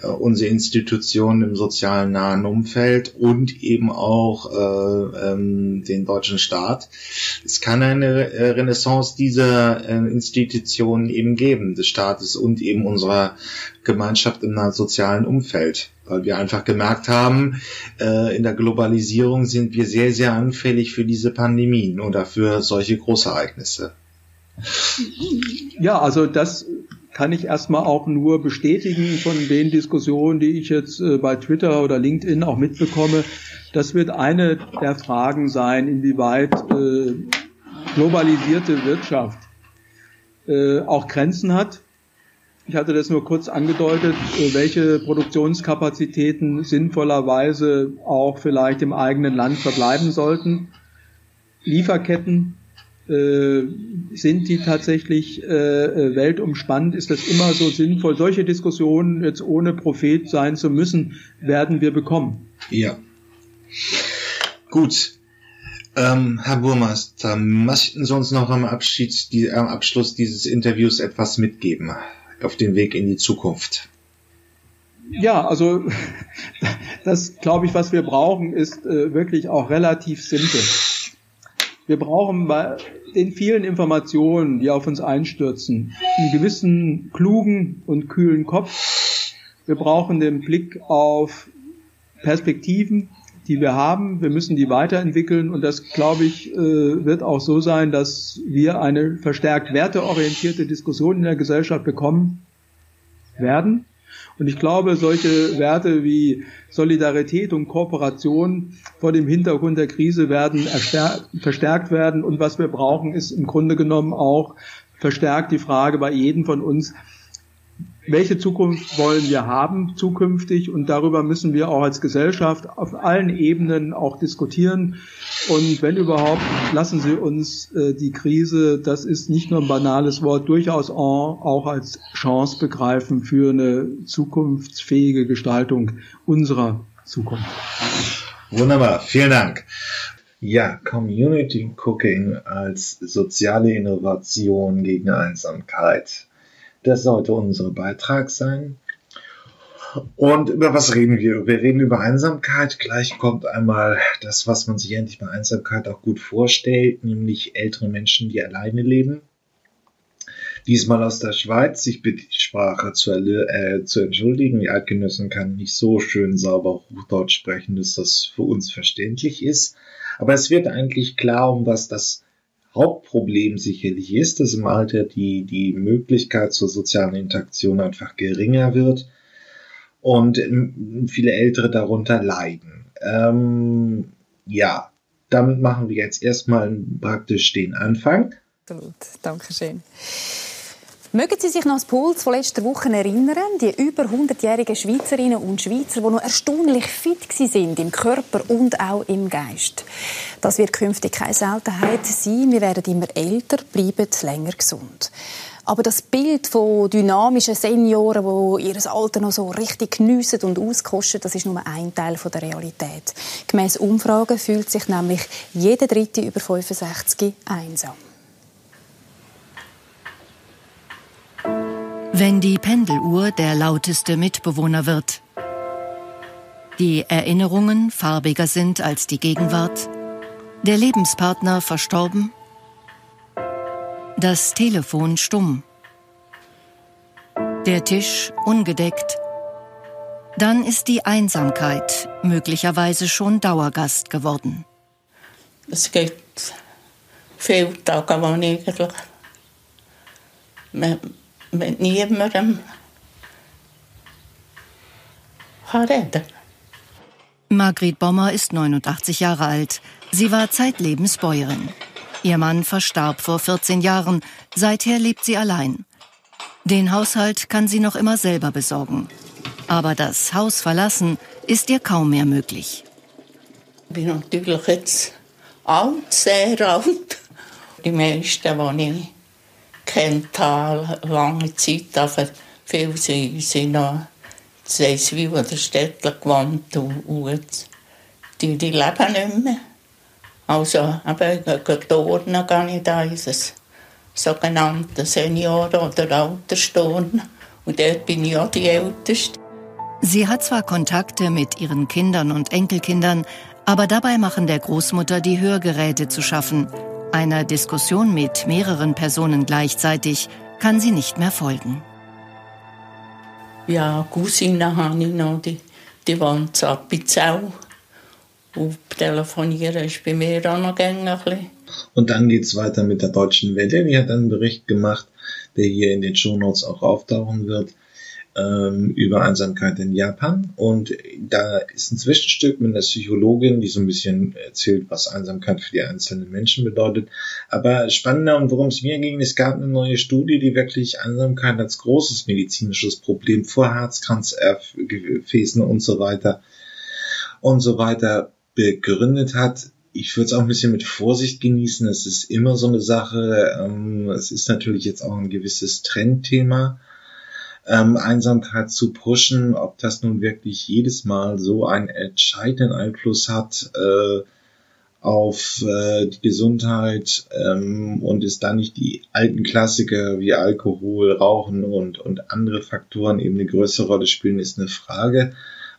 äh, unsere Institutionen im sozialen nahen Umfeld und eben auch äh, ähm, den deutschen Staat. Es kann eine Renaissance dieser äh, Institutionen eben geben, des Staates und eben unserer Gemeinschaft im sozialen Umfeld. Weil wir einfach gemerkt haben, äh, in der Globalisierung sind wir sehr, sehr anfällig für diese Pandemien oder für solche Großereignisse. Ja, also das kann ich erstmal auch nur bestätigen von den Diskussionen, die ich jetzt äh, bei Twitter oder LinkedIn auch mitbekomme. Das wird eine der Fragen sein, inwieweit äh, globalisierte Wirtschaft äh, auch Grenzen hat. Ich hatte das nur kurz angedeutet, äh, welche Produktionskapazitäten sinnvollerweise auch vielleicht im eigenen Land verbleiben sollten. Lieferketten, äh, sind die tatsächlich äh, äh, weltumspannend? Ist das immer so sinnvoll? Solche Diskussionen, jetzt ohne Prophet sein zu müssen, werden wir bekommen. Ja. Gut. Ähm, Herr Burmeister, möchten Sie uns noch am, Abschied, die, am Abschluss dieses Interviews etwas mitgeben auf den Weg in die Zukunft? Ja, also das glaube ich, was wir brauchen, ist äh, wirklich auch relativ simpel. Wir brauchen bei den vielen Informationen, die auf uns einstürzen, einen gewissen klugen und kühlen Kopf. Wir brauchen den Blick auf Perspektiven, die wir haben. Wir müssen die weiterentwickeln und das, glaube ich, äh, wird auch so sein, dass wir eine verstärkt werteorientierte Diskussion in der Gesellschaft bekommen werden. Und ich glaube, solche Werte wie Solidarität und Kooperation vor dem Hintergrund der Krise werden verstärkt werden. Und was wir brauchen, ist im Grunde genommen auch verstärkt die Frage bei jedem von uns, welche Zukunft wollen wir haben zukünftig und darüber müssen wir auch als Gesellschaft auf allen Ebenen auch diskutieren. Und wenn überhaupt, lassen Sie uns äh, die Krise, das ist nicht nur ein banales Wort, durchaus auch als Chance begreifen für eine zukunftsfähige Gestaltung unserer Zukunft. Wunderbar, vielen Dank. Ja, Community Cooking als soziale Innovation gegen Einsamkeit. Das sollte unser Beitrag sein. Und über was reden wir? Wir reden über Einsamkeit. Gleich kommt einmal das, was man sich endlich bei Einsamkeit auch gut vorstellt, nämlich ältere Menschen, die alleine leben. Diesmal aus der Schweiz. Ich bitte die Sprache zu, äh, zu entschuldigen. Die Eidgenössen kann nicht so schön sauber Hochdeutsch sprechen, dass das für uns verständlich ist. Aber es wird eigentlich klar, um was das Hauptproblem sicherlich ist, dass im Alter die, die Möglichkeit zur sozialen Interaktion einfach geringer wird und viele Ältere darunter leiden. Ähm, ja, damit machen wir jetzt erstmal praktisch den Anfang. Absolut, danke schön. Mögen Sie sich noch das Puls von letzter Woche erinnern? Die über 100-jährigen Schweizerinnen und Schweizer, die noch erstaunlich fit sind im Körper und auch im Geist. Das wird künftig keine Seltenheit sein. Wir werden immer älter, bleiben länger gesund. Aber das Bild von dynamischen Senioren, die ihr Alter noch so richtig geniessen und auskosten, das ist nur ein Teil der Realität. Gemäss Umfragen fühlt sich nämlich jeder Dritte über 65 einsam. Wenn die Pendeluhr der lauteste Mitbewohner wird, die Erinnerungen farbiger sind als die Gegenwart, der Lebenspartner verstorben, das Telefon stumm, der Tisch ungedeckt, dann ist die Einsamkeit möglicherweise schon Dauergast geworden. Es gibt viele Tage, wo ich eigentlich mit niemandem reden Margret Bommer ist 89 Jahre alt. Sie war zeitlebens Bäuerin. Ihr Mann verstarb vor 14 Jahren. Seither lebt sie allein. Den Haushalt kann sie noch immer selber besorgen. Aber das Haus verlassen ist ihr kaum mehr möglich. Ich bin natürlich jetzt alt, sehr alt. Die meisten, die ich kennt habe, lange Zeit, aber viele sind, sind noch in Seiswil oder Städten gewohnt und, und die, die leben nicht mehr. Also eben, gegen Turnen gehe ich da in das sogenannte Senioren- oder Altersturnen und dort bin ich auch die Älteste. Sie hat zwar Kontakte mit ihren Kindern und Enkelkindern, aber dabei machen der Großmutter die Hörgeräte zu schaffen. Einer Diskussion mit mehreren Personen gleichzeitig kann sie nicht mehr folgen. Ja, Cousine habe ich noch, die, die wohnt in Appenzell. Und telefonieren ist bei mir auch noch ein bisschen. Und dann geht es weiter mit der Deutschen Welle. Die hat einen Bericht gemacht, der hier in den Shownotes auch auftauchen wird ähm, über Einsamkeit in Japan. Und da ist ein Zwischenstück mit einer Psychologin, die so ein bisschen erzählt, was Einsamkeit für die einzelnen Menschen bedeutet. Aber spannender und worum es mir ging, es gab eine neue Studie, die wirklich Einsamkeit als großes medizinisches Problem vor Herzkranzgefäßen und so weiter und so weiter begründet hat ich würde es auch ein bisschen mit Vorsicht genießen. Es ist immer so eine Sache. Ähm, es ist natürlich jetzt auch ein gewisses Trendthema ähm, Einsamkeit zu pushen, ob das nun wirklich jedes Mal so einen entscheidenden Einfluss hat äh, auf äh, die Gesundheit ähm, und ist da nicht die alten Klassiker wie Alkohol, Rauchen und, und andere Faktoren eben eine größere Rolle spielen, ist eine Frage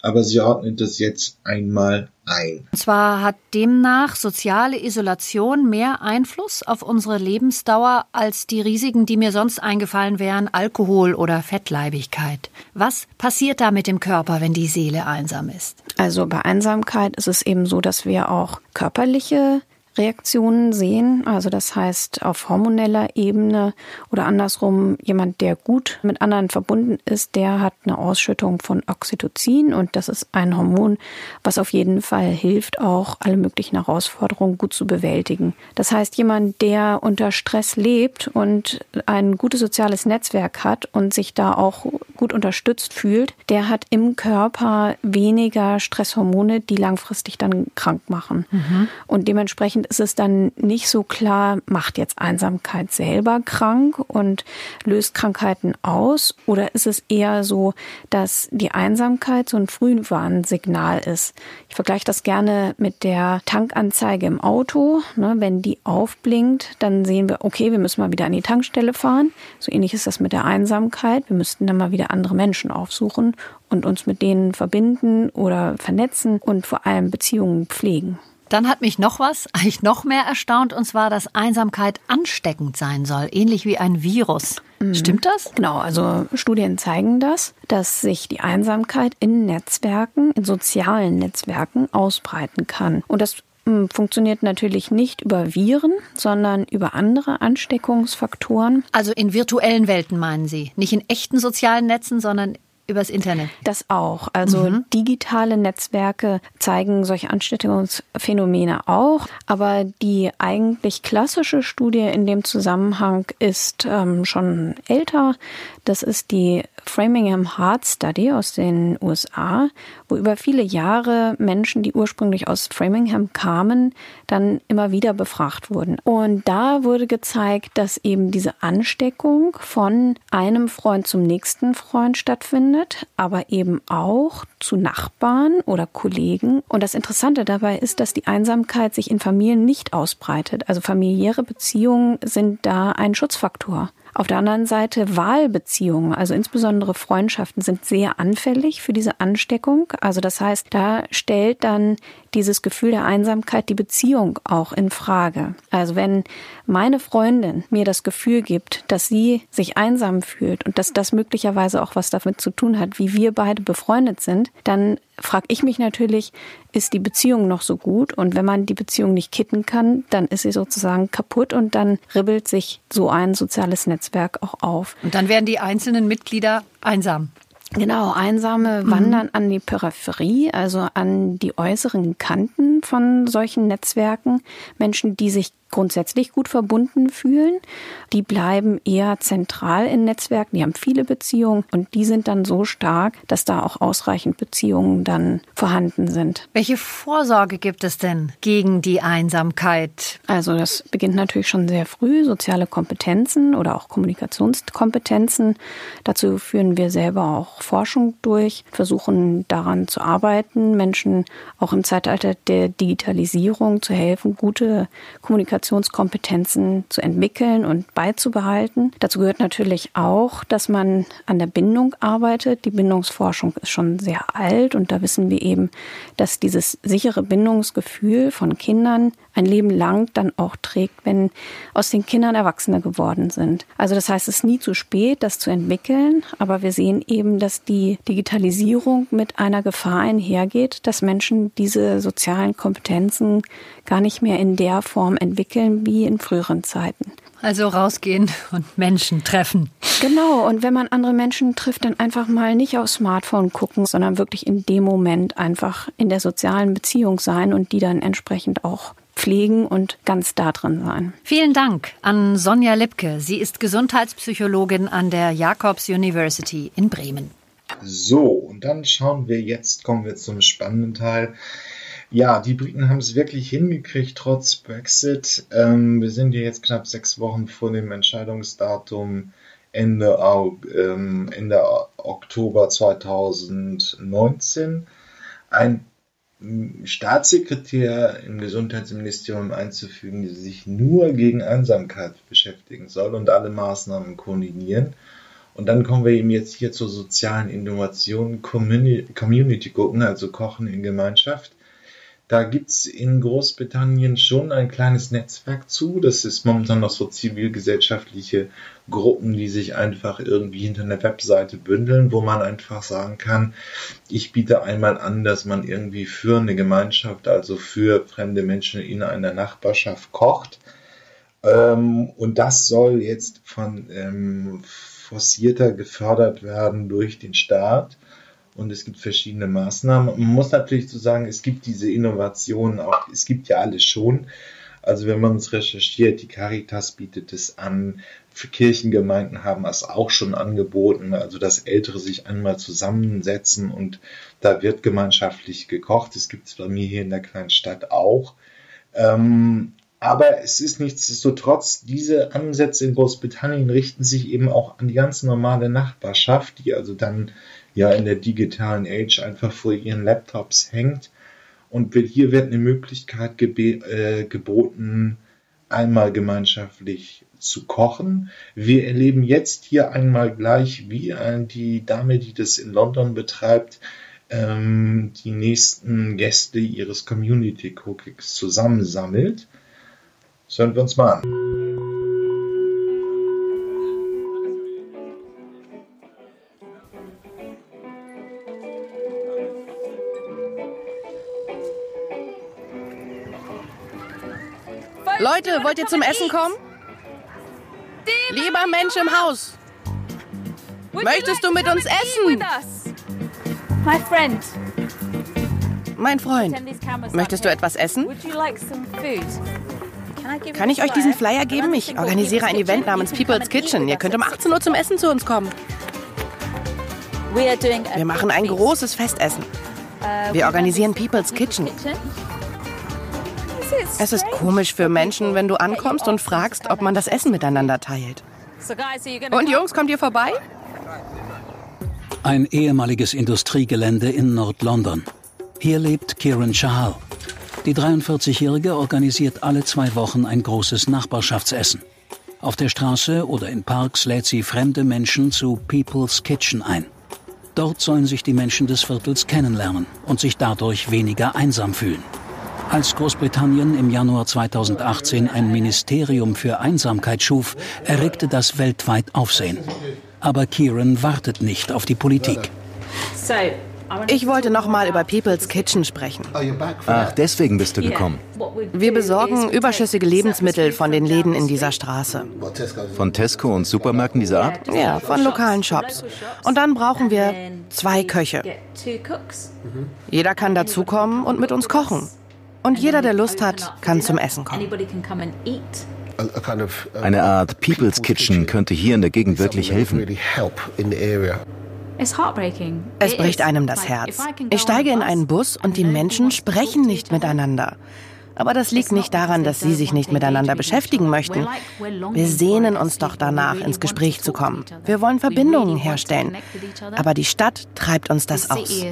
aber sie ordnet das jetzt einmal ein. Und zwar hat demnach soziale Isolation mehr Einfluss auf unsere Lebensdauer als die Risiken, die mir sonst eingefallen wären, Alkohol oder Fettleibigkeit. Was passiert da mit dem Körper, wenn die Seele einsam ist? Also bei Einsamkeit ist es eben so, dass wir auch körperliche Reaktionen sehen. Also das heißt auf hormoneller Ebene oder andersrum, jemand, der gut mit anderen verbunden ist, der hat eine Ausschüttung von Oxytocin und das ist ein Hormon, was auf jeden Fall hilft, auch alle möglichen Herausforderungen gut zu bewältigen. Das heißt, jemand, der unter Stress lebt und ein gutes soziales Netzwerk hat und sich da auch gut unterstützt fühlt, der hat im Körper weniger Stresshormone, die langfristig dann krank machen. Mhm. Und dementsprechend ist es dann nicht so klar, macht jetzt Einsamkeit selber krank und löst Krankheiten aus? Oder ist es eher so, dass die Einsamkeit so ein Frühwarnsignal ist? Ich vergleiche das gerne mit der Tankanzeige im Auto. Ne, wenn die aufblinkt, dann sehen wir, okay, wir müssen mal wieder an die Tankstelle fahren. So ähnlich ist das mit der Einsamkeit. Wir müssten dann mal wieder andere Menschen aufsuchen und uns mit denen verbinden oder vernetzen und vor allem Beziehungen pflegen. Dann hat mich noch was, eigentlich noch mehr erstaunt, und zwar, dass Einsamkeit ansteckend sein soll, ähnlich wie ein Virus. Mhm. Stimmt das? Genau, also Studien zeigen das, dass sich die Einsamkeit in Netzwerken, in sozialen Netzwerken ausbreiten kann. Und das hm, funktioniert natürlich nicht über Viren, sondern über andere Ansteckungsfaktoren. Also in virtuellen Welten meinen Sie? Nicht in echten sozialen Netzen, sondern übers Internet? Das auch. Also mhm. digitale Netzwerke zeigen solche Ansteckungsphänomene auch. Aber die eigentlich klassische Studie in dem Zusammenhang ist ähm, schon älter. Das ist die Framingham Heart Study aus den USA, wo über viele Jahre Menschen, die ursprünglich aus Framingham kamen, dann immer wieder befragt wurden. Und da wurde gezeigt, dass eben diese Ansteckung von einem Freund zum nächsten Freund stattfindet, aber eben auch zu Nachbarn oder Kollegen. Und das Interessante dabei ist, dass die Einsamkeit sich in Familien nicht ausbreitet. Also familiäre Beziehungen sind da ein Schutzfaktor. Auf der anderen Seite Wahlbeziehungen, also insbesondere Freundschaften, sind sehr anfällig für diese Ansteckung. Also das heißt, da stellt dann dieses Gefühl der Einsamkeit die Beziehung auch in Frage. Also wenn meine Freundin mir das Gefühl gibt, dass sie sich einsam fühlt und dass das möglicherweise auch was damit zu tun hat, wie wir beide befreundet sind, dann frage ich mich natürlich, ist die Beziehung noch so gut? Und wenn man die Beziehung nicht kitten kann, dann ist sie sozusagen kaputt und dann ribbelt sich so ein soziales Netzwerk auch auf. Und dann werden die einzelnen Mitglieder einsam. Genau, Einsame mhm. wandern an die Peripherie, also an die äußeren Kanten von solchen Netzwerken. Menschen, die sich grundsätzlich gut verbunden fühlen. Die bleiben eher zentral in Netzwerken, die haben viele Beziehungen und die sind dann so stark, dass da auch ausreichend Beziehungen dann vorhanden sind. Welche Vorsorge gibt es denn gegen die Einsamkeit? Also das beginnt natürlich schon sehr früh, soziale Kompetenzen oder auch Kommunikationskompetenzen. Dazu führen wir selber auch Forschung durch, versuchen daran zu arbeiten, Menschen auch im Zeitalter der Digitalisierung zu helfen, gute Kommunikation Kommunikationskompetenzen zu entwickeln und beizubehalten. Dazu gehört natürlich auch, dass man an der Bindung arbeitet. Die Bindungsforschung ist schon sehr alt und da wissen wir eben, dass dieses sichere Bindungsgefühl von Kindern ein Leben lang dann auch trägt, wenn aus den Kindern Erwachsene geworden sind. Also das heißt, es ist nie zu spät, das zu entwickeln, aber wir sehen eben, dass die Digitalisierung mit einer Gefahr einhergeht, dass Menschen diese sozialen Kompetenzen gar nicht mehr in der Form entwickeln wie in früheren Zeiten. Also rausgehen und Menschen treffen. Genau, und wenn man andere Menschen trifft, dann einfach mal nicht aufs Smartphone gucken, sondern wirklich in dem Moment einfach in der sozialen Beziehung sein und die dann entsprechend auch pflegen und ganz da drin sein. Vielen Dank an Sonja Lipke. Sie ist Gesundheitspsychologin an der Jacobs University in Bremen. So, und dann schauen wir jetzt, kommen wir zum spannenden Teil. Ja, die Briten haben es wirklich hingekriegt, trotz Brexit. Ähm, wir sind ja jetzt knapp sechs Wochen vor dem Entscheidungsdatum Ende, ähm, Ende Oktober 2019. Ein Staatssekretär im Gesundheitsministerium einzufügen, der sich nur gegen Einsamkeit beschäftigen soll und alle Maßnahmen koordinieren. Und dann kommen wir eben jetzt hier zur sozialen Innovation, Community gucken, also Kochen in Gemeinschaft. Da gibt's in Großbritannien schon ein kleines Netzwerk zu. Das ist momentan noch so zivilgesellschaftliche Gruppen, die sich einfach irgendwie hinter einer Webseite bündeln, wo man einfach sagen kann, ich biete einmal an, dass man irgendwie für eine Gemeinschaft, also für fremde Menschen in einer Nachbarschaft kocht. Ähm, und das soll jetzt von ähm, forcierter gefördert werden durch den Staat und es gibt verschiedene Maßnahmen. Man muss natürlich so sagen, es gibt diese Innovationen auch, es gibt ja alles schon. Also wenn man es recherchiert, die Caritas bietet es an, Kirchengemeinden haben es auch schon angeboten, also dass Ältere sich einmal zusammensetzen und da wird gemeinschaftlich gekocht. Es gibt es bei mir hier in der kleinen Stadt auch. Ähm, aber es ist nichtsdestotrotz, diese Ansätze in Großbritannien richten sich eben auch an die ganz normale Nachbarschaft, die also dann ja in der digitalen Age einfach vor ihren Laptops hängt. Und hier wird eine Möglichkeit äh, geboten, einmal gemeinschaftlich zu kochen. Wir erleben jetzt hier einmal gleich, wie die Dame, die das in London betreibt, ähm, die nächsten Gäste ihres Community Cookings zusammensammelt. Das hören wir uns mal an. Leute, wollt ihr zum Essen kommen? Lieber Mensch im Haus, möchtest du mit uns essen? My friend. Mein Freund. Möchtest du etwas essen? Kann ich euch diesen Flyer geben? Ich organisiere ein Event namens People's Kitchen. Ihr könnt um 18 Uhr zum Essen zu uns kommen. Wir machen ein großes Festessen. Wir organisieren People's Kitchen. Es ist komisch für Menschen, wenn du ankommst und fragst, ob man das Essen miteinander teilt. Und Jungs, kommt ihr vorbei? Ein ehemaliges Industriegelände in Nord-London. Hier lebt Kieran Chahal. Die 43-Jährige organisiert alle zwei Wochen ein großes Nachbarschaftsessen. Auf der Straße oder in Parks lädt sie fremde Menschen zu People's Kitchen ein. Dort sollen sich die Menschen des Viertels kennenlernen und sich dadurch weniger einsam fühlen. Als Großbritannien im Januar 2018 ein Ministerium für Einsamkeit schuf, erregte das weltweit Aufsehen. Aber Kieran wartet nicht auf die Politik. Ich wollte noch mal über People's Kitchen sprechen. Ach, deswegen bist du gekommen. Wir besorgen überschüssige Lebensmittel von den Läden in dieser Straße. Von Tesco und Supermärkten dieser Art? Ja, von lokalen Shops. Und dann brauchen wir zwei Köche. Jeder kann dazukommen und mit uns kochen. Und jeder, der Lust hat, kann zum Essen kommen. Eine Art People's Kitchen könnte hier in der Gegend wirklich helfen. Es bricht einem das Herz. Ich steige in einen Bus und die Menschen sprechen nicht miteinander. Aber das liegt nicht daran, dass sie sich nicht miteinander beschäftigen möchten. Wir sehnen uns doch danach, ins Gespräch zu kommen. Wir wollen Verbindungen herstellen. Aber die Stadt treibt uns das aus.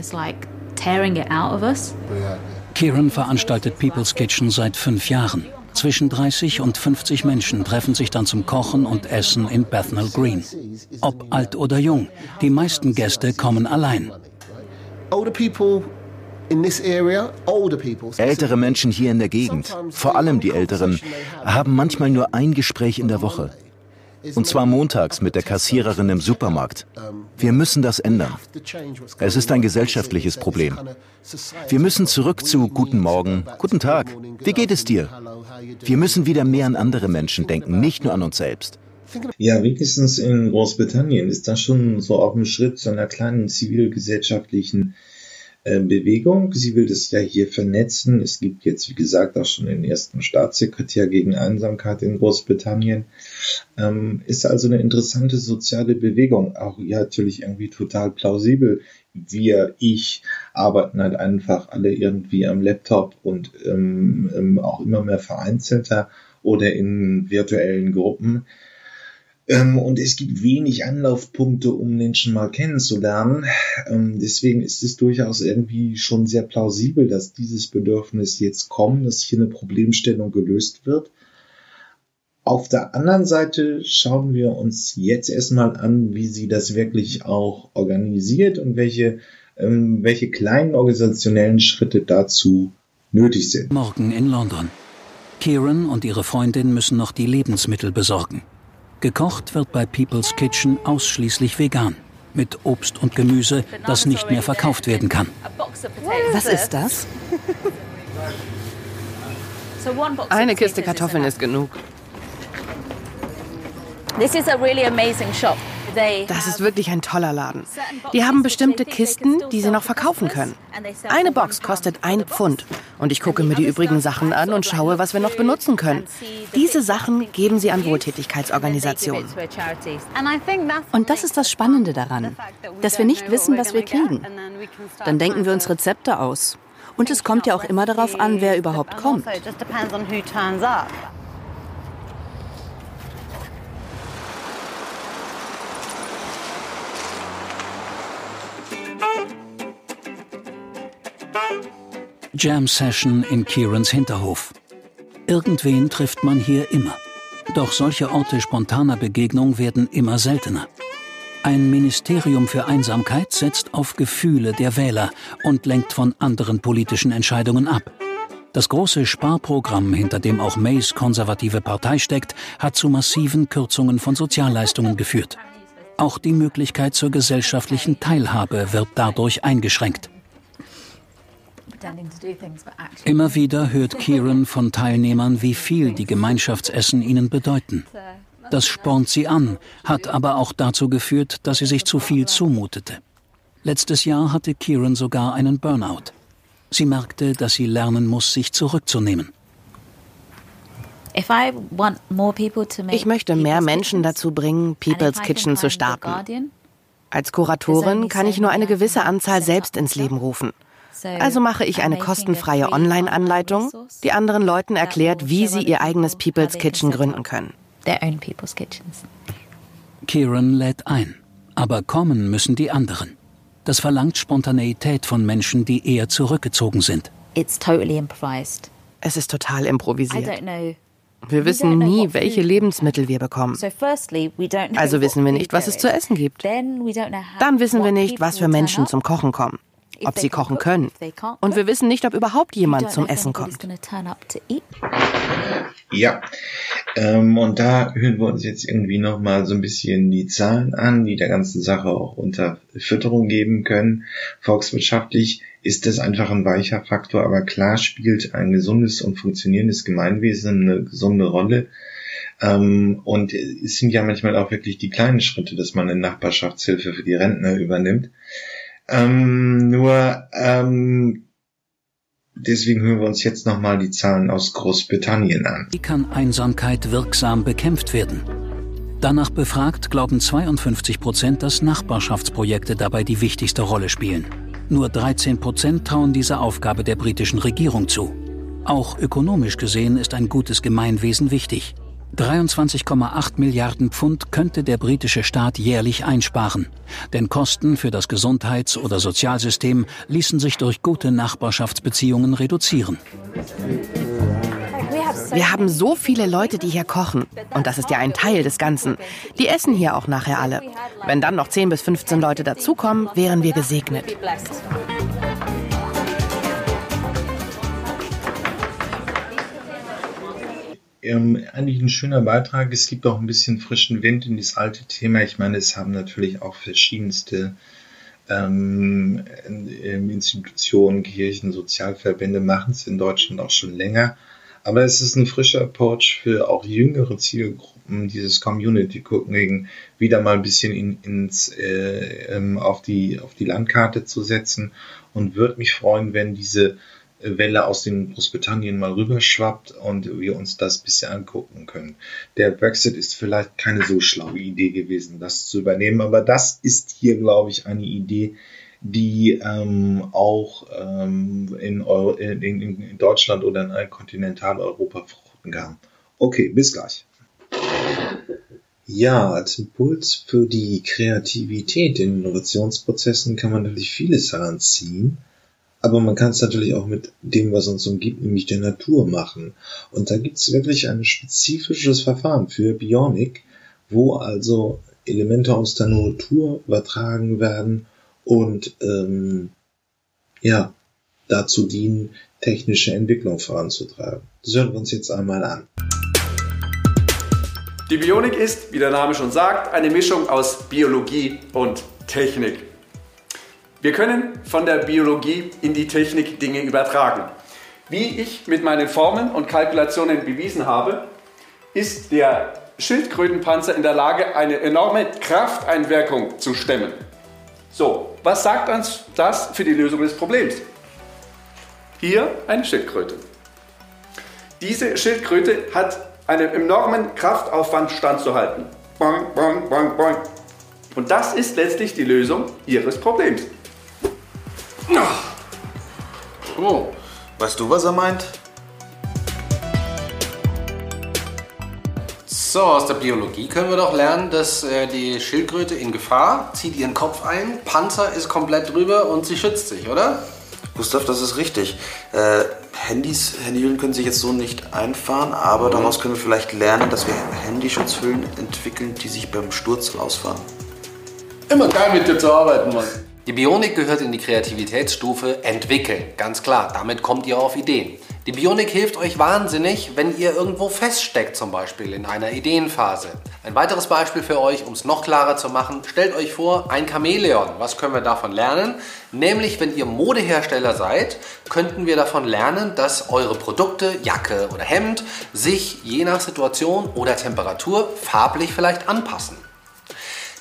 Kieran veranstaltet People's Kitchen seit fünf Jahren. Zwischen 30 und 50 Menschen treffen sich dann zum Kochen und Essen in Bethnal Green. Ob alt oder jung, die meisten Gäste kommen allein. Ältere Menschen hier in der Gegend, vor allem die Älteren, haben manchmal nur ein Gespräch in der Woche. Und zwar montags mit der Kassiererin im Supermarkt. Wir müssen das ändern. Es ist ein gesellschaftliches Problem. Wir müssen zurück zu Guten Morgen, Guten Tag, wie geht es dir? Wir müssen wieder mehr an andere Menschen denken, nicht nur an uns selbst. Ja, wenigstens in Großbritannien ist das schon so auf dem Schritt zu einer kleinen zivilgesellschaftlichen Bewegung. Sie will das ja hier vernetzen. Es gibt jetzt, wie gesagt, auch schon den ersten Staatssekretär gegen Einsamkeit in Großbritannien. Ähm, ist also eine interessante soziale Bewegung. Auch ja natürlich irgendwie total plausibel. Wir, ich arbeiten halt einfach alle irgendwie am Laptop und ähm, ähm, auch immer mehr vereinzelter oder in virtuellen Gruppen. Ähm, und es gibt wenig Anlaufpunkte, um Menschen mal kennenzulernen. Ähm, deswegen ist es durchaus irgendwie schon sehr plausibel, dass dieses Bedürfnis jetzt kommt, dass hier eine Problemstellung gelöst wird. Auf der anderen Seite schauen wir uns jetzt erstmal an, wie sie das wirklich auch organisiert und welche, ähm, welche kleinen organisationellen Schritte dazu nötig sind. Morgen in London. Kieran und ihre Freundin müssen noch die Lebensmittel besorgen. Gekocht wird bei People's Kitchen ausschließlich vegan. Mit Obst und Gemüse, das nicht mehr verkauft werden kann. Was ist das? Eine Kiste Kartoffeln ist genug. Das ist wirklich ein toller Laden. Die haben bestimmte Kisten, die sie noch verkaufen können. Eine Box kostet ein Pfund. Und ich gucke mir die übrigen Sachen an und schaue, was wir noch benutzen können. Diese Sachen geben sie an Wohltätigkeitsorganisationen. Und das ist das Spannende daran, dass wir nicht wissen, was wir kriegen. Dann denken wir uns Rezepte aus. Und es kommt ja auch immer darauf an, wer überhaupt kommt. Jam Session in Kierans Hinterhof. Irgendwen trifft man hier immer. Doch solche Orte spontaner Begegnung werden immer seltener. Ein Ministerium für Einsamkeit setzt auf Gefühle der Wähler und lenkt von anderen politischen Entscheidungen ab. Das große Sparprogramm, hinter dem auch Mays konservative Partei steckt, hat zu massiven Kürzungen von Sozialleistungen geführt. Auch die Möglichkeit zur gesellschaftlichen Teilhabe wird dadurch eingeschränkt. Immer wieder hört Kieran von Teilnehmern, wie viel die Gemeinschaftsessen ihnen bedeuten. Das spornt sie an, hat aber auch dazu geführt, dass sie sich zu viel zumutete. Letztes Jahr hatte Kieran sogar einen Burnout. Sie merkte, dass sie lernen muss, sich zurückzunehmen. Ich möchte mehr Menschen dazu bringen, People's Kitchen zu starten. Als Kuratorin kann ich nur eine gewisse Anzahl selbst ins Leben rufen. Also mache ich eine kostenfreie Online-Anleitung, die anderen Leuten erklärt, wie sie ihr eigenes People's Kitchen gründen können. Kieran lädt ein, aber kommen müssen die anderen. Das verlangt Spontaneität von Menschen, die eher zurückgezogen sind. Es ist total improvisiert. Wir wissen nie, welche Lebensmittel wir bekommen. Also wissen wir nicht, was es zu essen gibt. Dann wissen wir nicht, was für Menschen zum Kochen kommen ob sie kochen können. Und wir wissen nicht, ob überhaupt jemand zum Essen kommt. Ja, ähm, und da hören wir uns jetzt irgendwie nochmal so ein bisschen die Zahlen an, die der ganzen Sache auch unter Fütterung geben können. Volkswirtschaftlich ist das einfach ein weicher Faktor, aber klar spielt ein gesundes und funktionierendes Gemeinwesen eine gesunde Rolle. Ähm, und es sind ja manchmal auch wirklich die kleinen Schritte, dass man eine Nachbarschaftshilfe für die Rentner übernimmt. Ähm, nur ähm, deswegen hören wir uns jetzt nochmal die Zahlen aus Großbritannien an. Wie kann Einsamkeit wirksam bekämpft werden? Danach befragt glauben 52 Prozent, dass Nachbarschaftsprojekte dabei die wichtigste Rolle spielen. Nur 13 Prozent trauen dieser Aufgabe der britischen Regierung zu. Auch ökonomisch gesehen ist ein gutes Gemeinwesen wichtig. 23,8 Milliarden Pfund könnte der britische Staat jährlich einsparen. Denn Kosten für das Gesundheits- oder Sozialsystem ließen sich durch gute Nachbarschaftsbeziehungen reduzieren. Wir haben so viele Leute, die hier kochen. Und das ist ja ein Teil des Ganzen. Die essen hier auch nachher alle. Wenn dann noch 10 bis 15 Leute dazukommen, wären wir gesegnet. Ähm, eigentlich ein schöner Beitrag. Es gibt auch ein bisschen frischen Wind in das alte Thema. Ich meine, es haben natürlich auch verschiedenste ähm, Institutionen, Kirchen, Sozialverbände machen es in Deutschland auch schon länger. Aber es ist ein frischer Approach für auch jüngere Zielgruppen, dieses Community Cooking wieder mal ein bisschen in, ins, äh, ähm, auf, die, auf die Landkarte zu setzen und würde mich freuen, wenn diese Welle aus dem Großbritannien mal rüberschwappt und wir uns das bisschen angucken können. Der Brexit ist vielleicht keine so schlaue Idee gewesen, das zu übernehmen, aber das ist hier, glaube ich, eine Idee, die ähm, auch ähm, in, Euro, in, in, Deutschland oder in Kontinentaleuropa fruchten kann. Okay, bis gleich. Ja, als Impuls für die Kreativität in Innovationsprozessen kann man natürlich vieles heranziehen aber man kann es natürlich auch mit dem, was uns umgibt, nämlich der Natur machen. Und da gibt es wirklich ein spezifisches Verfahren für Bionik, wo also Elemente aus der Natur übertragen werden und ähm, ja, dazu dienen, technische Entwicklung voranzutreiben. Das hören wir uns jetzt einmal an. Die Bionik ist, wie der Name schon sagt, eine Mischung aus Biologie und Technik. Wir können von der Biologie in die Technik Dinge übertragen. Wie ich mit meinen Formeln und Kalkulationen bewiesen habe, ist der Schildkrötenpanzer in der Lage, eine enorme Krafteinwirkung zu stemmen. So, was sagt uns das für die Lösung des Problems? Hier eine Schildkröte. Diese Schildkröte hat einen enormen Kraftaufwand standzuhalten. Boing, boing, boing, boing. Und das ist letztlich die Lösung ihres Problems. Oh, weißt du, was er meint? So, aus der Biologie können wir doch lernen, dass äh, die Schildkröte in Gefahr zieht ihren Kopf ein, Panzer ist komplett drüber und sie schützt sich, oder? Gustav, das ist richtig. Äh, Handys, Handyhüllen können sich jetzt so nicht einfahren, aber mhm. daraus können wir vielleicht lernen, dass wir Handyschutzhüllen entwickeln, die sich beim Sturz ausfahren. Immer geil mit dir zu arbeiten, Mann. Die Bionik gehört in die Kreativitätsstufe entwickeln, ganz klar. Damit kommt ihr auf Ideen. Die Bionik hilft euch wahnsinnig, wenn ihr irgendwo feststeckt, zum Beispiel in einer Ideenphase. Ein weiteres Beispiel für euch, um es noch klarer zu machen, stellt euch vor, ein Chamäleon. Was können wir davon lernen? Nämlich, wenn ihr Modehersteller seid, könnten wir davon lernen, dass eure Produkte, Jacke oder Hemd, sich je nach Situation oder Temperatur farblich vielleicht anpassen.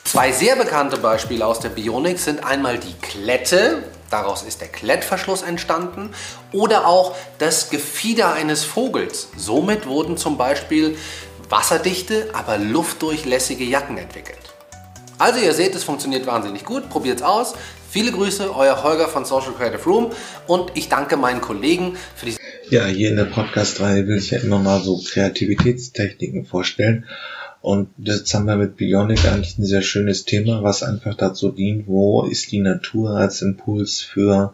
Zwei sehr bekannte Beispiele aus der Bionik sind einmal die Klette, daraus ist der Klettverschluss entstanden, oder auch das Gefieder eines Vogels. Somit wurden zum Beispiel wasserdichte, aber luftdurchlässige Jacken entwickelt. Also ihr seht, es funktioniert wahnsinnig gut, probiert's aus. Viele Grüße, euer Holger von Social Creative Room und ich danke meinen Kollegen für die... Ja, hier in der Podcast-Reihe will ich ja immer mal so Kreativitätstechniken vorstellen. Und jetzt haben wir mit Bionic eigentlich ein sehr schönes Thema, was einfach dazu dient, wo ist die Natur als Impuls für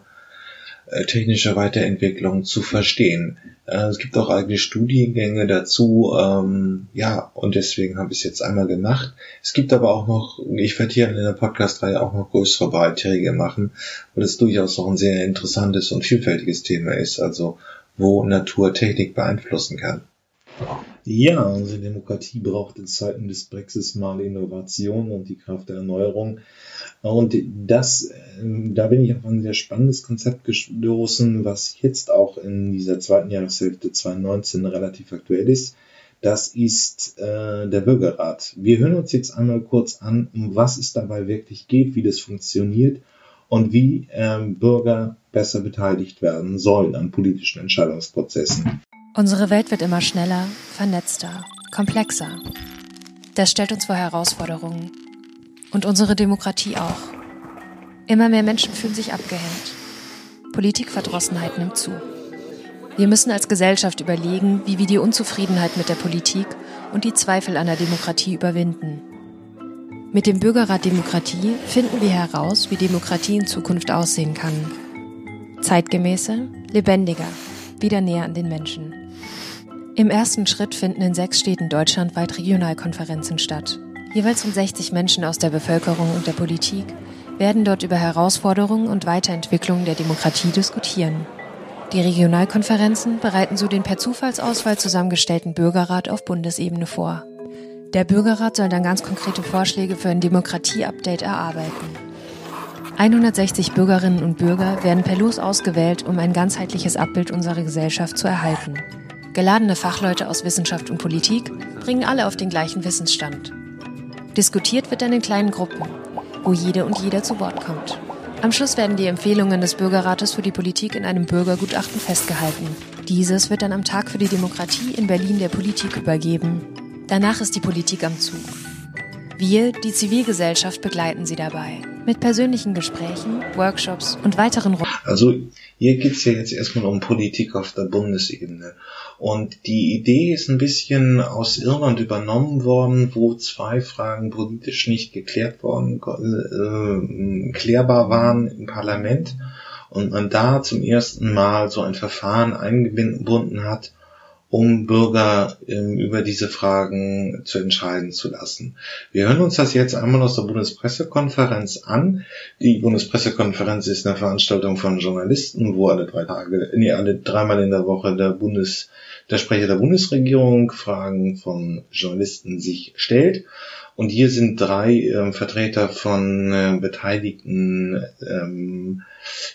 äh, technische Weiterentwicklung zu verstehen. Äh, es gibt auch eigene Studiengänge dazu, ähm, ja, und deswegen habe ich es jetzt einmal gemacht. Es gibt aber auch noch, ich werde hier in der Podcast-Reihe auch noch größere Beiträge machen, weil es durchaus auch ein sehr interessantes und vielfältiges Thema ist, also wo Natur Technik beeinflussen kann. Ja, unsere Demokratie braucht in Zeiten des Brexits mal Innovation und die Kraft der Erneuerung. Und das, ähm, da bin ich auf ein sehr spannendes Konzept gestoßen, was jetzt auch in dieser zweiten Jahreshälfte 2019 relativ aktuell ist. Das ist äh, der Bürgerrat. Wir hören uns jetzt einmal kurz an, um was es dabei wirklich geht, wie das funktioniert und wie äh, Bürger besser beteiligt werden sollen an politischen Entscheidungsprozessen. Unsere Welt wird immer schneller, vernetzter, komplexer. Das stellt uns vor Herausforderungen. Und unsere Demokratie auch. Immer mehr Menschen fühlen sich abgehängt. Politikverdrossenheit nimmt zu. Wir müssen als Gesellschaft überlegen, wie wir die Unzufriedenheit mit der Politik und die Zweifel an der Demokratie überwinden. Mit dem Bürgerrat Demokratie finden wir heraus, wie Demokratie in Zukunft aussehen kann. Zeitgemäßer, lebendiger, wieder näher an den Menschen. Im ersten Schritt finden in sechs Städten deutschlandweit Regionalkonferenzen statt. Jeweils um 60 Menschen aus der Bevölkerung und der Politik werden dort über Herausforderungen und Weiterentwicklungen der Demokratie diskutieren. Die Regionalkonferenzen bereiten so den per Zufallsauswahl zusammengestellten Bürgerrat auf Bundesebene vor. Der Bürgerrat soll dann ganz konkrete Vorschläge für ein Demokratie-Update erarbeiten. 160 Bürgerinnen und Bürger werden per Los ausgewählt, um ein ganzheitliches Abbild unserer Gesellschaft zu erhalten. Geladene Fachleute aus Wissenschaft und Politik bringen alle auf den gleichen Wissensstand. Diskutiert wird dann in kleinen Gruppen, wo jede und jeder zu Wort kommt. Am Schluss werden die Empfehlungen des Bürgerrates für die Politik in einem Bürgergutachten festgehalten. Dieses wird dann am Tag für die Demokratie in Berlin der Politik übergeben. Danach ist die Politik am Zug. Wir, die Zivilgesellschaft, begleiten sie dabei. Mit persönlichen Gesprächen, Workshops und weiteren Runden. Also hier geht's ja jetzt erstmal um Politik auf der Bundesebene. Und die Idee ist ein bisschen aus Irland übernommen worden, wo zwei Fragen politisch nicht geklärt worden, äh, klärbar waren im Parlament und man da zum ersten Mal so ein Verfahren eingebunden hat, um Bürger ähm, über diese Fragen zu entscheiden zu lassen. Wir hören uns das jetzt einmal aus der Bundespressekonferenz an. Die Bundespressekonferenz ist eine Veranstaltung von Journalisten, wo alle drei Tage, nee, alle dreimal in der Woche der Bundes, der Sprecher der Bundesregierung Fragen von Journalisten sich stellt. Und hier sind drei ähm, Vertreter von äh, beteiligten ähm,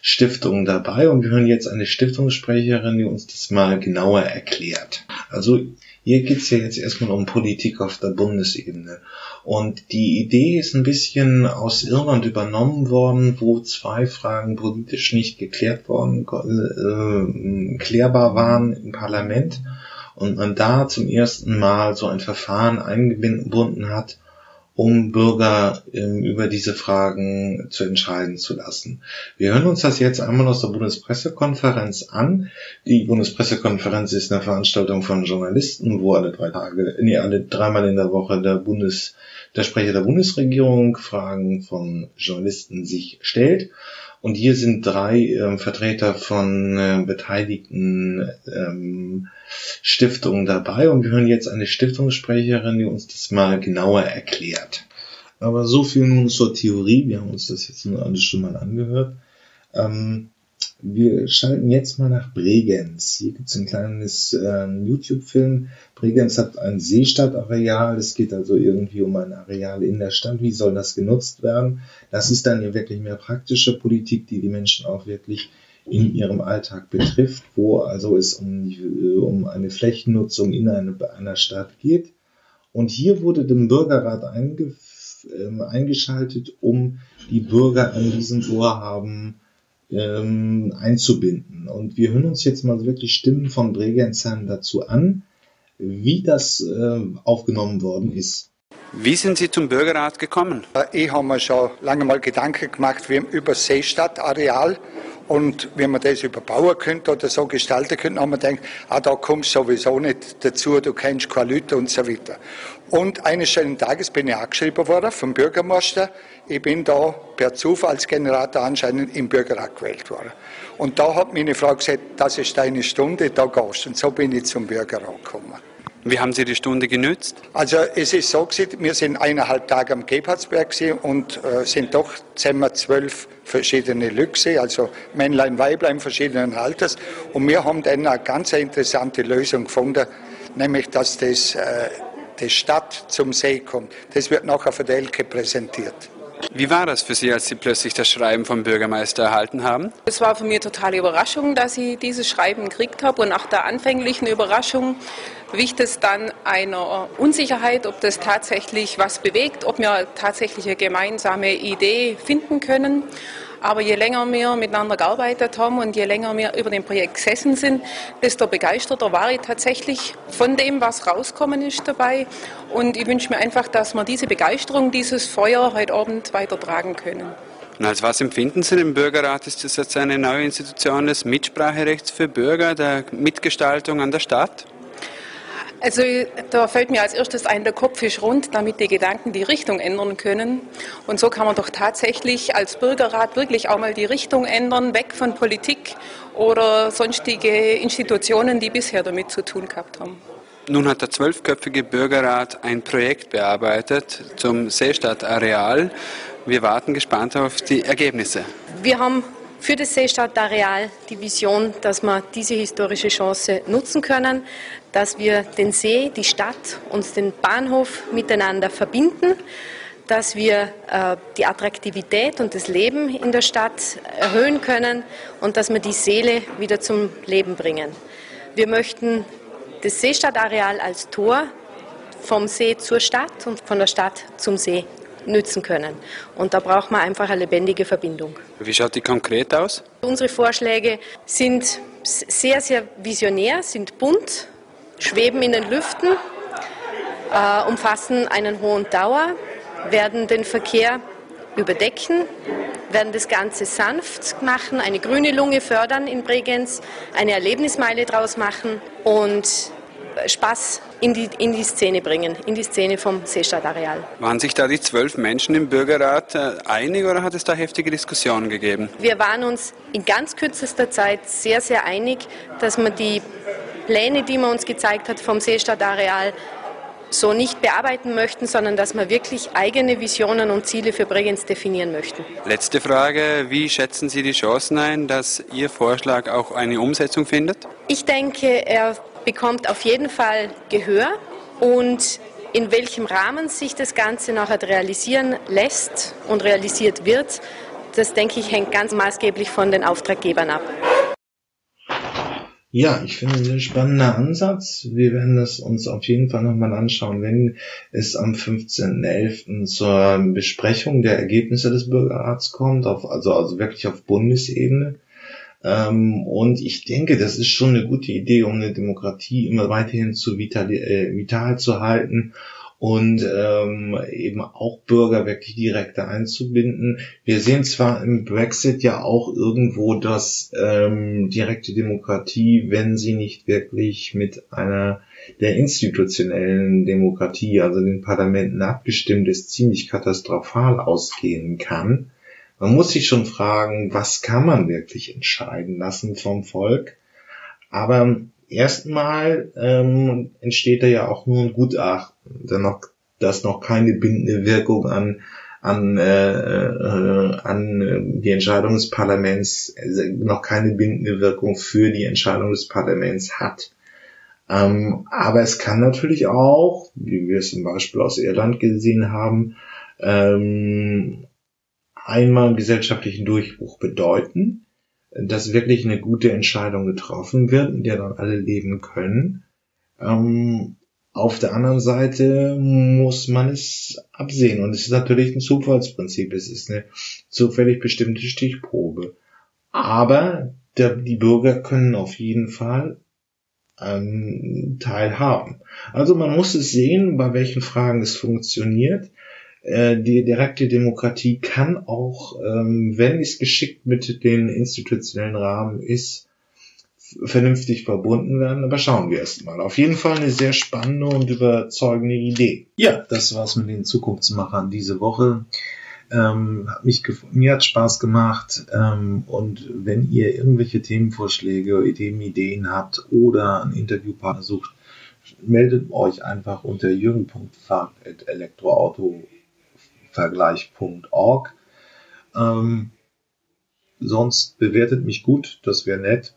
Stiftungen dabei und wir hören jetzt eine Stiftungssprecherin, die uns das mal genauer erklärt. Also hier geht's ja jetzt erstmal um Politik auf der Bundesebene. Und die Idee ist ein bisschen aus Irland übernommen worden, wo zwei Fragen politisch nicht geklärt worden, äh, klärbar waren im Parlament. Und man da zum ersten Mal so ein Verfahren eingebunden hat, um Bürger ähm, über diese Fragen zu entscheiden zu lassen. Wir hören uns das jetzt einmal aus der Bundespressekonferenz an. Die Bundespressekonferenz ist eine Veranstaltung von Journalisten, wo alle drei Tage, nee, alle dreimal in der Woche der Bundes, der Sprecher der Bundesregierung Fragen von Journalisten sich stellt. Und hier sind drei ähm, Vertreter von äh, beteiligten ähm, Stiftungen dabei und wir hören jetzt eine Stiftungssprecherin, die uns das mal genauer erklärt. Aber so viel nun zur Theorie. Wir haben uns das jetzt nur alles schon mal angehört. Ähm, wir schalten jetzt mal nach Bregenz. Hier gibt es ein kleines äh, YouTube-Film. Bregenz hat ein Seestadtareal. Es geht also irgendwie um ein Areal in der Stadt. Wie soll das genutzt werden? Das ist dann hier wirklich mehr praktische Politik, die die Menschen auch wirklich in ihrem Alltag betrifft, wo also es um, die, um eine Flächennutzung in eine, einer Stadt geht. Und hier wurde dem Bürgerrat einge, ähm, eingeschaltet, um die Bürger an diesem Vorhaben ähm, einzubinden. Und wir hören uns jetzt mal wirklich Stimmen von Bregenzern dazu an, wie das äh, aufgenommen worden ist. Wie sind Sie zum Bürgerrat gekommen? Ich habe mir schon lange mal Gedanken gemacht, wie über Seestadtareal und wie man das überbauen könnte oder so gestalten könnte, haben wir gedacht, ah, da kommst du sowieso nicht dazu, du kennst keine Leute und so weiter. Und eines schönen Tages bin ich angeschrieben worden vom Bürgermeister. Ich bin da per Zufallsgenerator anscheinend im Bürgerrat gewählt worden. Und da hat meine Frau gesagt, das ist deine Stunde, da gehst du. Und so bin ich zum Bürgerrat gekommen. Wie haben Sie die Stunde genützt? Also es ist so wir sind eineinhalb Tage am Gebhardsberg und äh, sind doch zusammen zwölf verschiedene Lüchse, also Männlein, Weiblein verschiedenen Alters. Und wir haben dann eine ganz interessante Lösung gefunden, nämlich dass das, äh, die Stadt zum See kommt. Das wird nachher von der Elke präsentiert. Wie war das für Sie, als Sie plötzlich das Schreiben vom Bürgermeister erhalten haben? Es war für mich totale Überraschung, dass ich dieses Schreiben gekriegt habe. Und nach der anfänglichen Überraschung wicht es dann einer Unsicherheit, ob das tatsächlich was bewegt, ob wir tatsächlich eine gemeinsame Idee finden können. Aber je länger wir miteinander gearbeitet haben und je länger wir über dem Projekt gesessen sind, desto begeisterter war ich tatsächlich von dem, was rauskommen ist dabei. Und ich wünsche mir einfach, dass wir diese Begeisterung, dieses Feuer heute Abend weitertragen können. Und als was empfinden Sie den Bürgerrat? Ist das jetzt eine neue Institution des Mitspracherechts für Bürger, der Mitgestaltung an der Stadt? Also da fällt mir als erstes ein, der Kopf ist rund, damit die Gedanken die Richtung ändern können. Und so kann man doch tatsächlich als Bürgerrat wirklich auch mal die Richtung ändern, weg von Politik oder sonstige Institutionen, die bisher damit zu tun gehabt haben. Nun hat der zwölfköpfige Bürgerrat ein Projekt bearbeitet zum Seestadtareal. Wir warten gespannt auf die Ergebnisse. Wir haben für das Seestadtareal die Vision, dass wir diese historische Chance nutzen können, dass wir den See, die Stadt und den Bahnhof miteinander verbinden, dass wir äh, die Attraktivität und das Leben in der Stadt erhöhen können und dass wir die Seele wieder zum Leben bringen. Wir möchten das Seestadtareal als Tor vom See zur Stadt und von der Stadt zum See nützen können. Und da braucht man einfach eine lebendige Verbindung. Wie schaut die konkret aus? Unsere Vorschläge sind sehr, sehr visionär, sind bunt, schweben in den Lüften, äh, umfassen einen hohen Dauer, werden den Verkehr überdecken, werden das Ganze sanft machen, eine grüne Lunge fördern in Bregenz, eine Erlebnismeile draus machen und Spaß in die, in die Szene bringen, in die Szene vom Seestadtareal. Waren sich da die zwölf Menschen im Bürgerrat äh, einig oder hat es da heftige Diskussionen gegeben? Wir waren uns in ganz kürzester Zeit sehr, sehr einig, dass man die Pläne, die man uns gezeigt hat vom Seestadtareal, so nicht bearbeiten möchten, sondern dass wir wirklich eigene Visionen und Ziele für Bregenz definieren möchten. Letzte Frage, wie schätzen Sie die Chancen ein, dass Ihr Vorschlag auch eine Umsetzung findet? Ich denke, er bekommt auf jeden Fall Gehör und in welchem Rahmen sich das Ganze nachher realisieren lässt und realisiert wird, das denke ich hängt ganz maßgeblich von den Auftraggebern ab. Ja, ich finde es ein spannender Ansatz. Wir werden das uns auf jeden Fall nochmal anschauen, wenn es am 15.11. zur Besprechung der Ergebnisse des Bürgerrats kommt, auf, also, also wirklich auf Bundesebene. Ähm, und ich denke, das ist schon eine gute Idee, um eine Demokratie immer weiterhin zu vital, äh, vital zu halten und ähm, eben auch Bürger wirklich direkt einzubinden. Wir sehen zwar im Brexit ja auch irgendwo, dass ähm, direkte Demokratie, wenn sie nicht wirklich mit einer der institutionellen Demokratie, also den Parlamenten abgestimmt ist, ziemlich katastrophal ausgehen kann. Man muss sich schon fragen, was kann man wirklich entscheiden lassen vom Volk? Aber erstmal ähm, entsteht da ja auch nur ein Gutachten, das noch, das noch keine bindende Wirkung an an, äh, äh, an die Entscheidung des Parlaments, also noch keine bindende Wirkung für die Entscheidung des Parlaments hat. Ähm, aber es kann natürlich auch, wie wir es zum Beispiel aus Irland gesehen haben, ähm, einmal gesellschaftlichen Durchbruch bedeuten, dass wirklich eine gute Entscheidung getroffen wird, in der dann alle leben können. Ähm, Auf der anderen Seite muss man es absehen. Und es ist natürlich ein Zufallsprinzip. Es ist eine zufällig bestimmte Stichprobe. Aber der, die Bürger können auf jeden Fall ähm, teilhaben. Also man muss es sehen, bei welchen Fragen es funktioniert. Äh, die direkte Demokratie kann auch, ähm, wenn es geschickt mit den institutionellen Rahmen ist, vernünftig verbunden werden. Aber schauen wir erst mal. Auf jeden Fall eine sehr spannende und überzeugende Idee. Ja, das war's mit den Zukunftsmachern diese Woche. Ähm, hat mich mir hat Spaß gemacht ähm, und wenn ihr irgendwelche Themenvorschläge, Ideen, Ideen habt oder einen Interviewpartner sucht, meldet euch einfach unter jürgen.fahrt.elektroautovergleich.org. Ähm, sonst bewertet mich gut, das wäre nett.